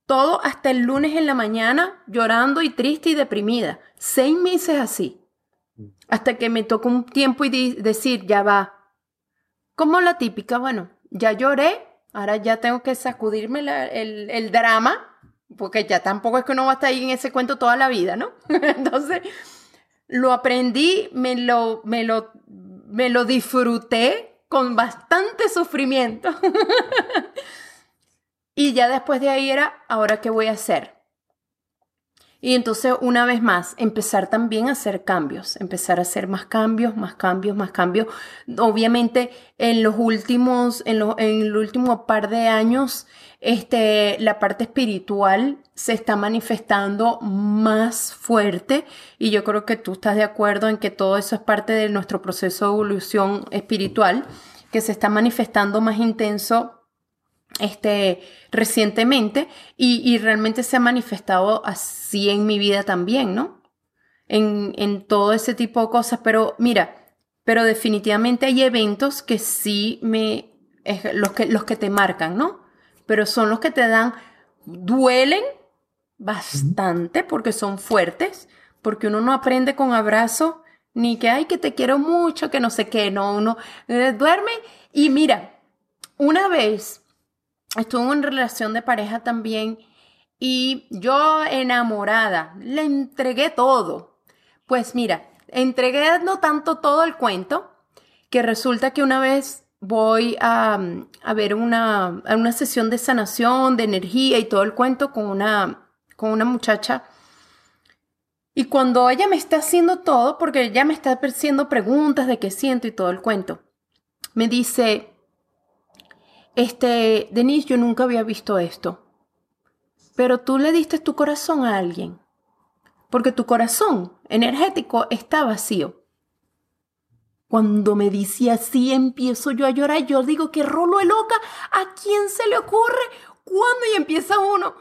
todo hasta el lunes en la mañana, llorando y triste y deprimida. Seis meses así. Hasta que me tocó un tiempo y decir, ya va. Como la típica, bueno, ya lloré, ahora ya tengo que sacudirme el, el drama porque ya tampoco es que uno va a estar ahí en ese cuento toda la vida, ¿no? Entonces, lo aprendí, me lo, me lo, me lo disfruté con bastante sufrimiento. y ya después de ahí era, ¿ahora qué voy a hacer? Y entonces, una vez más, empezar también a hacer cambios, empezar a hacer más cambios, más cambios, más cambios. Obviamente, en los últimos, en, en el último par de años, este, la parte espiritual se está manifestando más fuerte y yo creo que tú estás de acuerdo en que todo eso es parte de nuestro proceso de evolución espiritual, que se está manifestando más intenso este, recientemente y, realmente se ha manifestado así en mi vida también, ¿no? En, en todo ese tipo de cosas, pero mira, pero definitivamente hay eventos que sí me, los que, los que te marcan, ¿no? Pero son los que te dan, duelen bastante porque son fuertes, porque uno no aprende con abrazo, ni que, ay, que te quiero mucho, que no sé qué, no, uno eh, duerme y mira, una vez estuve en una relación de pareja también y yo enamorada, le entregué todo. Pues mira, entregué no tanto todo el cuento, que resulta que una vez voy a, a ver una, a una sesión de sanación, de energía y todo el cuento con una, con una muchacha. Y cuando ella me está haciendo todo, porque ella me está haciendo preguntas de qué siento y todo el cuento, me dice, este, Denise, yo nunca había visto esto, pero tú le diste tu corazón a alguien, porque tu corazón energético está vacío. Cuando me dice así, empiezo yo a llorar. Yo digo, que rolo de loca. ¿A quién se le ocurre? ¿Cuándo? Y empieza uno.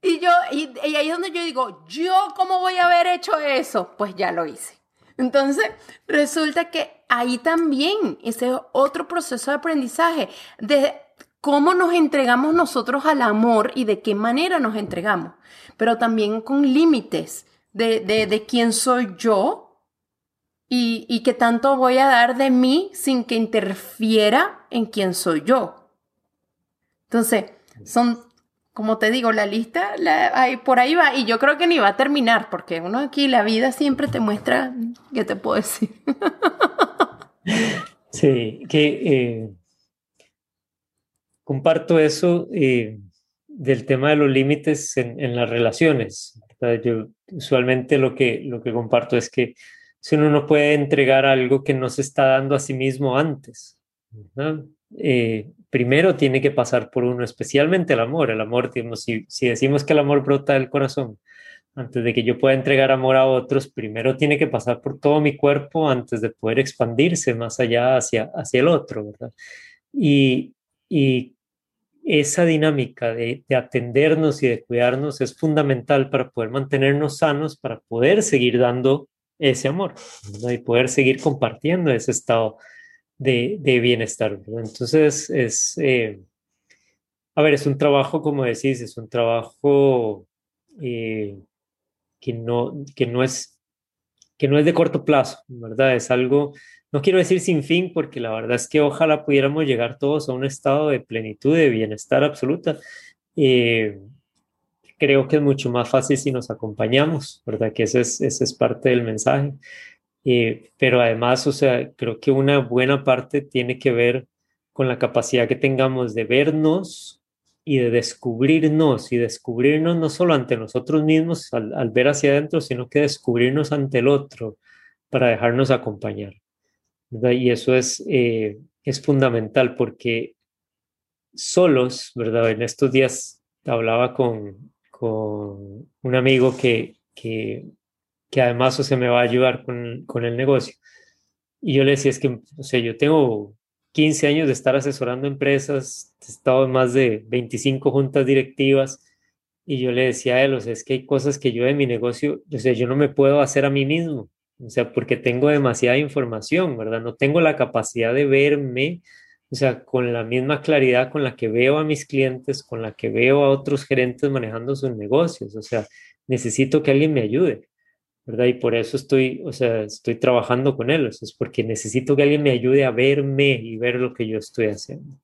Y yo, y, y, ahí es donde yo digo, ¿yo cómo voy a haber hecho eso? Pues ya lo hice. Entonces, resulta que ahí también ese es otro proceso de aprendizaje de cómo nos entregamos nosotros al amor y de qué manera nos entregamos, pero también con límites de, de quién soy yo y, y qué tanto voy a dar de mí sin que interfiera en quién soy yo. Entonces, son, como te digo, la lista la, por ahí va y yo creo que ni va a terminar porque uno aquí, la vida siempre te muestra, ¿qué te puedo decir?
sí, que eh, comparto eso eh, del tema de los límites en, en las relaciones. Yo usualmente lo que, lo que comparto es que si uno no puede entregar algo que no se está dando a sí mismo antes. Eh, primero tiene que pasar por uno, especialmente el amor. El amor, si, si decimos que el amor brota del corazón, antes de que yo pueda entregar amor a otros, primero tiene que pasar por todo mi cuerpo antes de poder expandirse más allá hacia, hacia el otro, ¿verdad? Y, y esa dinámica de, de, atendernos y de cuidarnos es fundamental para poder mantenernos sanos, para poder seguir dando ese amor y poder seguir compartiendo ese estado de, de bienestar. Entonces, es, eh, a ver, es un trabajo, como decís, es un trabajo eh, que, no, que, no es, que no es de corto plazo, ¿verdad? Es algo, no quiero decir sin fin, porque la verdad es que ojalá pudiéramos llegar todos a un estado de plenitud, de bienestar absoluta. Eh, creo que es mucho más fácil si nos acompañamos, ¿verdad? Que ese es, ese es parte del mensaje. Eh, pero además, o sea, creo que una buena parte tiene que ver con la capacidad que tengamos de vernos y de descubrirnos y descubrirnos no solo ante nosotros mismos al, al ver hacia adentro, sino que descubrirnos ante el otro para dejarnos acompañar. ¿verdad? Y eso es, eh, es fundamental porque solos, ¿verdad? En estos días hablaba con, con un amigo que, que, que además o sea, me va a ayudar con, con, el negocio. Y yo le decía, es que, o sea, yo tengo 15 años de estar asesorando empresas, he estado en más de 25 juntas directivas, y yo le decía a él, o sea, es que hay cosas que yo de mi negocio, o sea, yo no me puedo hacer a mí mismo, o sea, porque tengo demasiada información, ¿verdad? No tengo la capacidad de verme o sea, con la misma claridad con la que veo a mis clientes, con la que veo a otros gerentes manejando sus negocios. O sea, necesito que alguien me ayude, ¿verdad? Y por eso estoy, o sea, estoy trabajando con él. es porque necesito que alguien me ayude a verme y ver lo que yo estoy haciendo.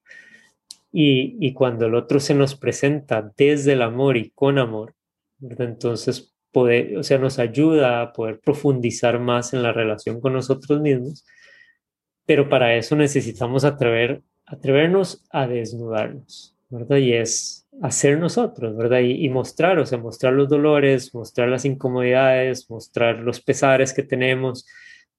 Y, y cuando el otro se nos presenta desde el amor y con amor, ¿verdad? Entonces, poder, o sea, nos ayuda a poder profundizar más en la relación con nosotros mismos pero para eso necesitamos atrever, atrevernos a desnudarnos, ¿verdad? Y es hacer nosotros, ¿verdad? Y, mostrar, o sea, mostrar los dolores, mostrar las incomodidades, mostrar los pesares que tenemos,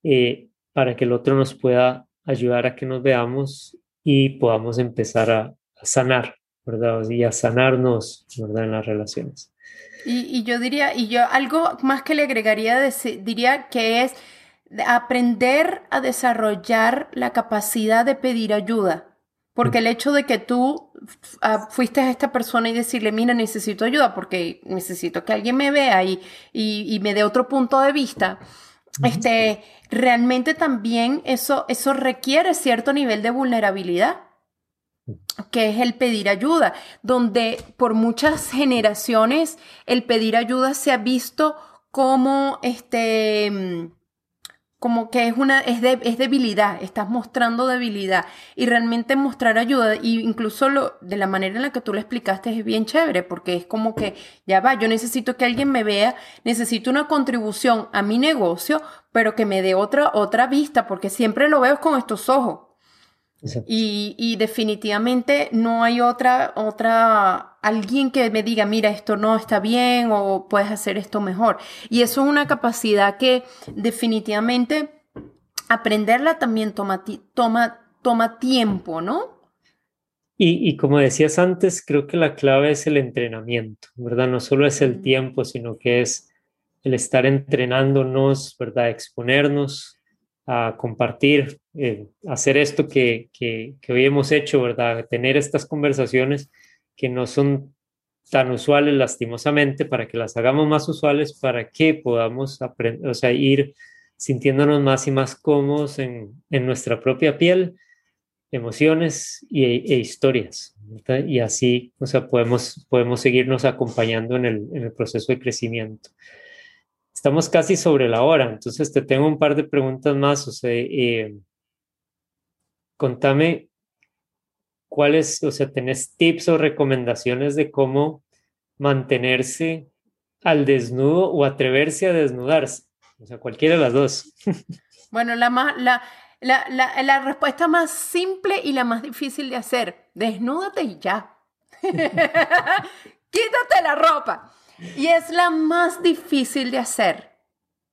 eh, para que el otro nos pueda ayudar a que nos veamos y podamos empezar a, sanar, ¿verdad? Y a sanarnos, ¿verdad? En las relaciones.
Y, y, yo diría, y yo algo más que le agregaría, diría que es aprender a desarrollar la capacidad de pedir ayuda. Porque el hecho de que tú ah, fuiste a esta persona y decirle, mira, necesito ayuda porque necesito que alguien me vea y, y, me dé otro punto de vista, este, realmente también eso, eso requiere cierto nivel de vulnerabilidad, que es el pedir ayuda, donde por muchas generaciones el pedir ayuda se ha visto como este como que es una es, de, es debilidad, estás mostrando debilidad y realmente mostrar ayuda y incluso lo, de la manera en la que tú lo explicaste es bien chévere porque es como que ya va, yo necesito que alguien me vea, necesito una contribución a mi negocio, pero que me dé otra otra vista porque siempre lo veo con estos ojos. Y, y, definitivamente no hay otra, otra, alguien que me diga, mira, esto no está bien o puedes hacer esto mejor. Y eso es una capacidad que definitivamente aprenderla también toma, toma, toma tiempo, ¿no?
Y, y, como decías antes, creo que la clave es el entrenamiento, ¿verdad? No solo es el tiempo, sino que es el estar entrenándonos, ¿verdad? Exponernos, a compartir, eh, hacer esto que, que, que, hoy hemos hecho, ¿verdad? Tener estas conversaciones que no son tan usuales lastimosamente, para que las hagamos más usuales, para que podamos aprender, o sea, ir sintiéndonos más y más cómodos en, en nuestra propia piel, emociones y, e historias. Y así, o sea, podemos, podemos seguirnos acompañando en el, en el proceso de crecimiento. Estamos casi sobre la hora, entonces te tengo un par de preguntas más. O sea, eh, contame cuáles, o sea, tenés tips o recomendaciones de cómo mantenerse al desnudo o atreverse a desnudarse. O sea, cualquiera de las dos.
Bueno, la, más, la, la, la, la respuesta más simple y la más difícil de hacer, desnúdate y ya. Quítate la ropa. Y es la más difícil de hacer,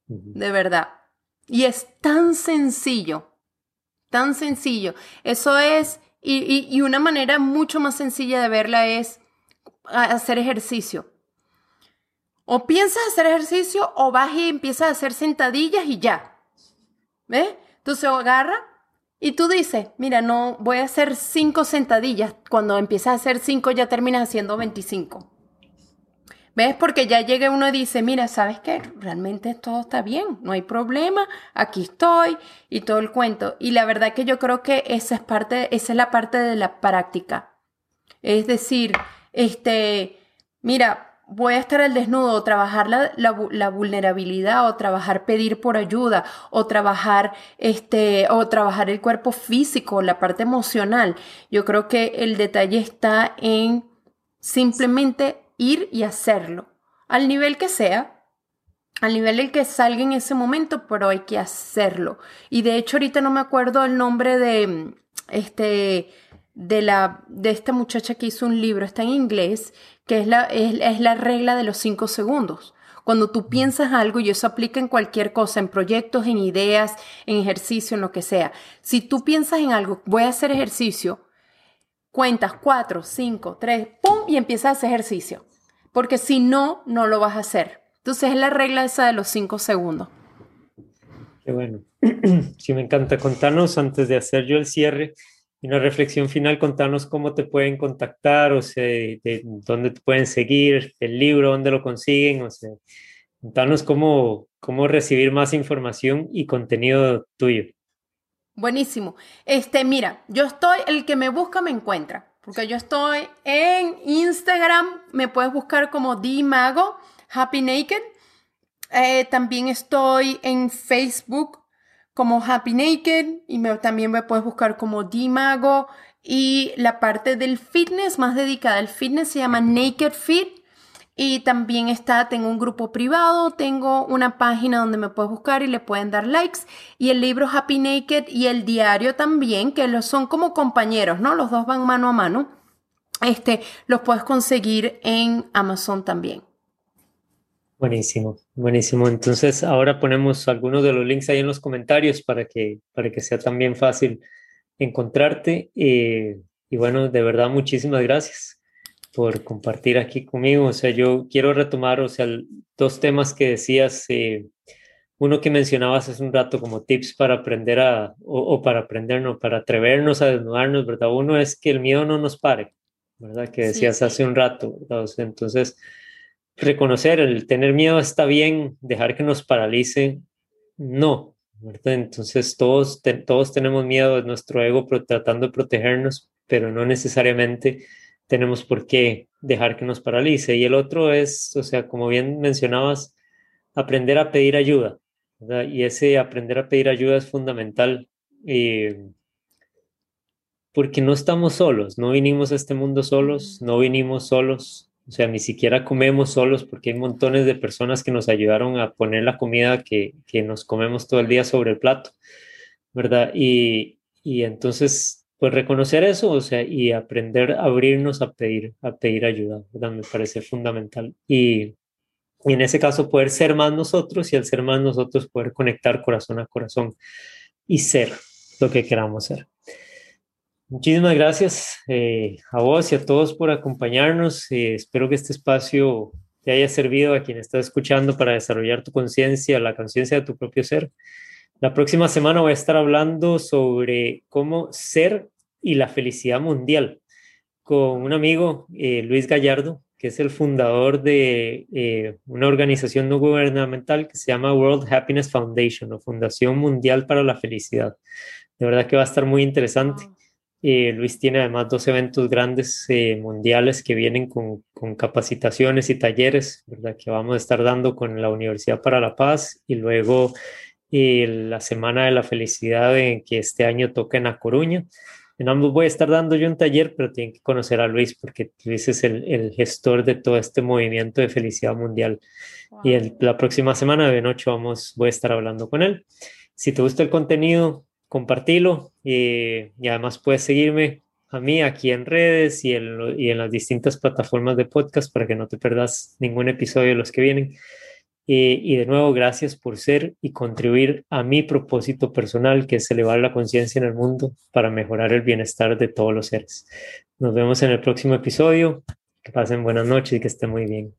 de verdad. Y es tan sencillo, tan sencillo. Eso es, y, una manera mucho más sencilla de verla es hacer ejercicio. O piensas hacer ejercicio o vas y empiezas a hacer sentadillas y ya. ¿Ves? Entonces agarra y tú dices, mira, no voy a hacer cinco sentadillas. Cuando empiezas a hacer cinco ya terminas haciendo 25. ¿Ves? Porque ya llega uno y dice, mira, ¿sabes qué? Realmente todo está bien, no hay problema, aquí estoy y todo el cuento. Y la verdad que yo creo que esa es parte, esa es la parte de la práctica. Es decir, este, mira, voy a estar al desnudo, o trabajar la, la, vulnerabilidad, o trabajar pedir por ayuda, o trabajar, este, o trabajar el cuerpo físico, la parte emocional. Yo creo que el detalle está en simplemente ir y hacerlo, al nivel que sea, al nivel el que salga en ese momento, pero hay que hacerlo. Y de hecho ahorita no me acuerdo el nombre de este de la de esta muchacha que hizo un libro, está en inglés, que es la, es, la regla de los cinco segundos. Cuando tú piensas algo, y eso aplica en cualquier cosa, en proyectos, en ideas, en ejercicio, en lo que sea. Si tú piensas en algo, voy a hacer ejercicio, cuentas cuatro, cinco, tres, ¡pum! y empiezas a hacer ejercicio porque si no, no lo vas a hacer. Entonces es la regla esa de los cinco segundos.
Qué bueno. Sí, me encanta. Contanos antes de hacer yo el cierre y una reflexión final, contanos cómo te pueden contactar, o sea, de, dónde te pueden seguir, el libro, dónde lo consiguen, o sea, contanos cómo, cómo recibir más información y contenido tuyo.
Buenísimo. Este, mira, yo estoy, el que me busca me encuentra. Porque yo estoy en Instagram, me puedes buscar como Dimago, Happy Naked. Eh, también estoy en Facebook como Happy Naked y también me puedes buscar como Dimago. Y la parte del fitness más dedicada al fitness se llama Naked Fit. Y también está, tengo un grupo privado, tengo una página donde me puedes buscar y le pueden dar likes. Y el libro Happy Naked y el diario también, que los son como compañeros, ¿no? Los dos van mano a mano. Este, los puedes conseguir en Amazon también.
Buenísimo, buenísimo. Entonces ahora ponemos algunos de los links ahí en los comentarios para que, para que sea también fácil encontrarte. Eh, y bueno, de verdad, muchísimas gracias por compartir aquí conmigo. O sea, yo quiero retomar, o sea, dos temas que decías. Eh, uno que mencionabas hace un rato como tips para aprender a, o, para aprendernos, para atrevernos a desnudarnos, ¿verdad? Uno es que el miedo no nos pare, ¿verdad? Que decías hace un rato, ¿verdad? entonces, reconocer, el tener miedo está bien, dejar que nos paralice, no, ¿verdad? Entonces, todos, todos tenemos miedo de nuestro ego tratando de protegernos, pero no necesariamente tenemos por qué dejar que nos paralice. Y el otro es, o sea, como bien mencionabas, aprender a pedir ayuda, Y ese aprender a pedir ayuda es fundamental. Eh, porque no estamos solos, no vinimos a este mundo solos, no vinimos solos, o sea, ni siquiera comemos solos porque hay montones de personas que nos ayudaron a poner la comida que, que nos comemos todo el día sobre el plato, ¿verdad? Y, y entonces, pues reconocer eso, o sea, y aprender a abrirnos a pedir, a pedir ayuda, ¿verdad? Me parece fundamental. Y, y en ese caso poder ser más nosotros y al ser más nosotros poder conectar corazón a corazón y ser lo que queramos ser. Muchísimas gracias eh, a vos y a todos por acompañarnos. Eh, espero que este espacio te haya servido a quien está escuchando para desarrollar tu conciencia, la conciencia de tu propio ser. La próxima semana voy a estar hablando sobre cómo ser y la felicidad mundial con un amigo, eh, Luis Gallardo, que es el fundador de una organización no gubernamental que se llama World Happiness Foundation o Fundación Mundial para la Felicidad. De verdad que va a estar muy interesante. Eh, Luis tiene además dos eventos grandes eh, mundiales que vienen con, capacitaciones y talleres, ¿verdad? Que vamos a estar dando con la Universidad para la Paz y luego eh, la Semana de la Felicidad en que este año toca en A Coruña. En ambos voy a estar dando yo un taller, pero tienen que conocer a Luis porque Luis es el, gestor de todo este movimiento de felicidad mundial. Y la próxima semana de noche vamos, voy a estar hablando con él. Si te gusta el contenido, compartilo y, además puedes seguirme a mí aquí en redes y en, y en, las distintas plataformas de podcast para que no te perdas ningún episodio de los que vienen. Y, y de nuevo, gracias por ser y contribuir a mi propósito personal, que es elevar la conciencia en el mundo para mejorar el bienestar de todos los seres. Nos vemos en el próximo episodio. Que pasen buenas noches y que estén muy bien.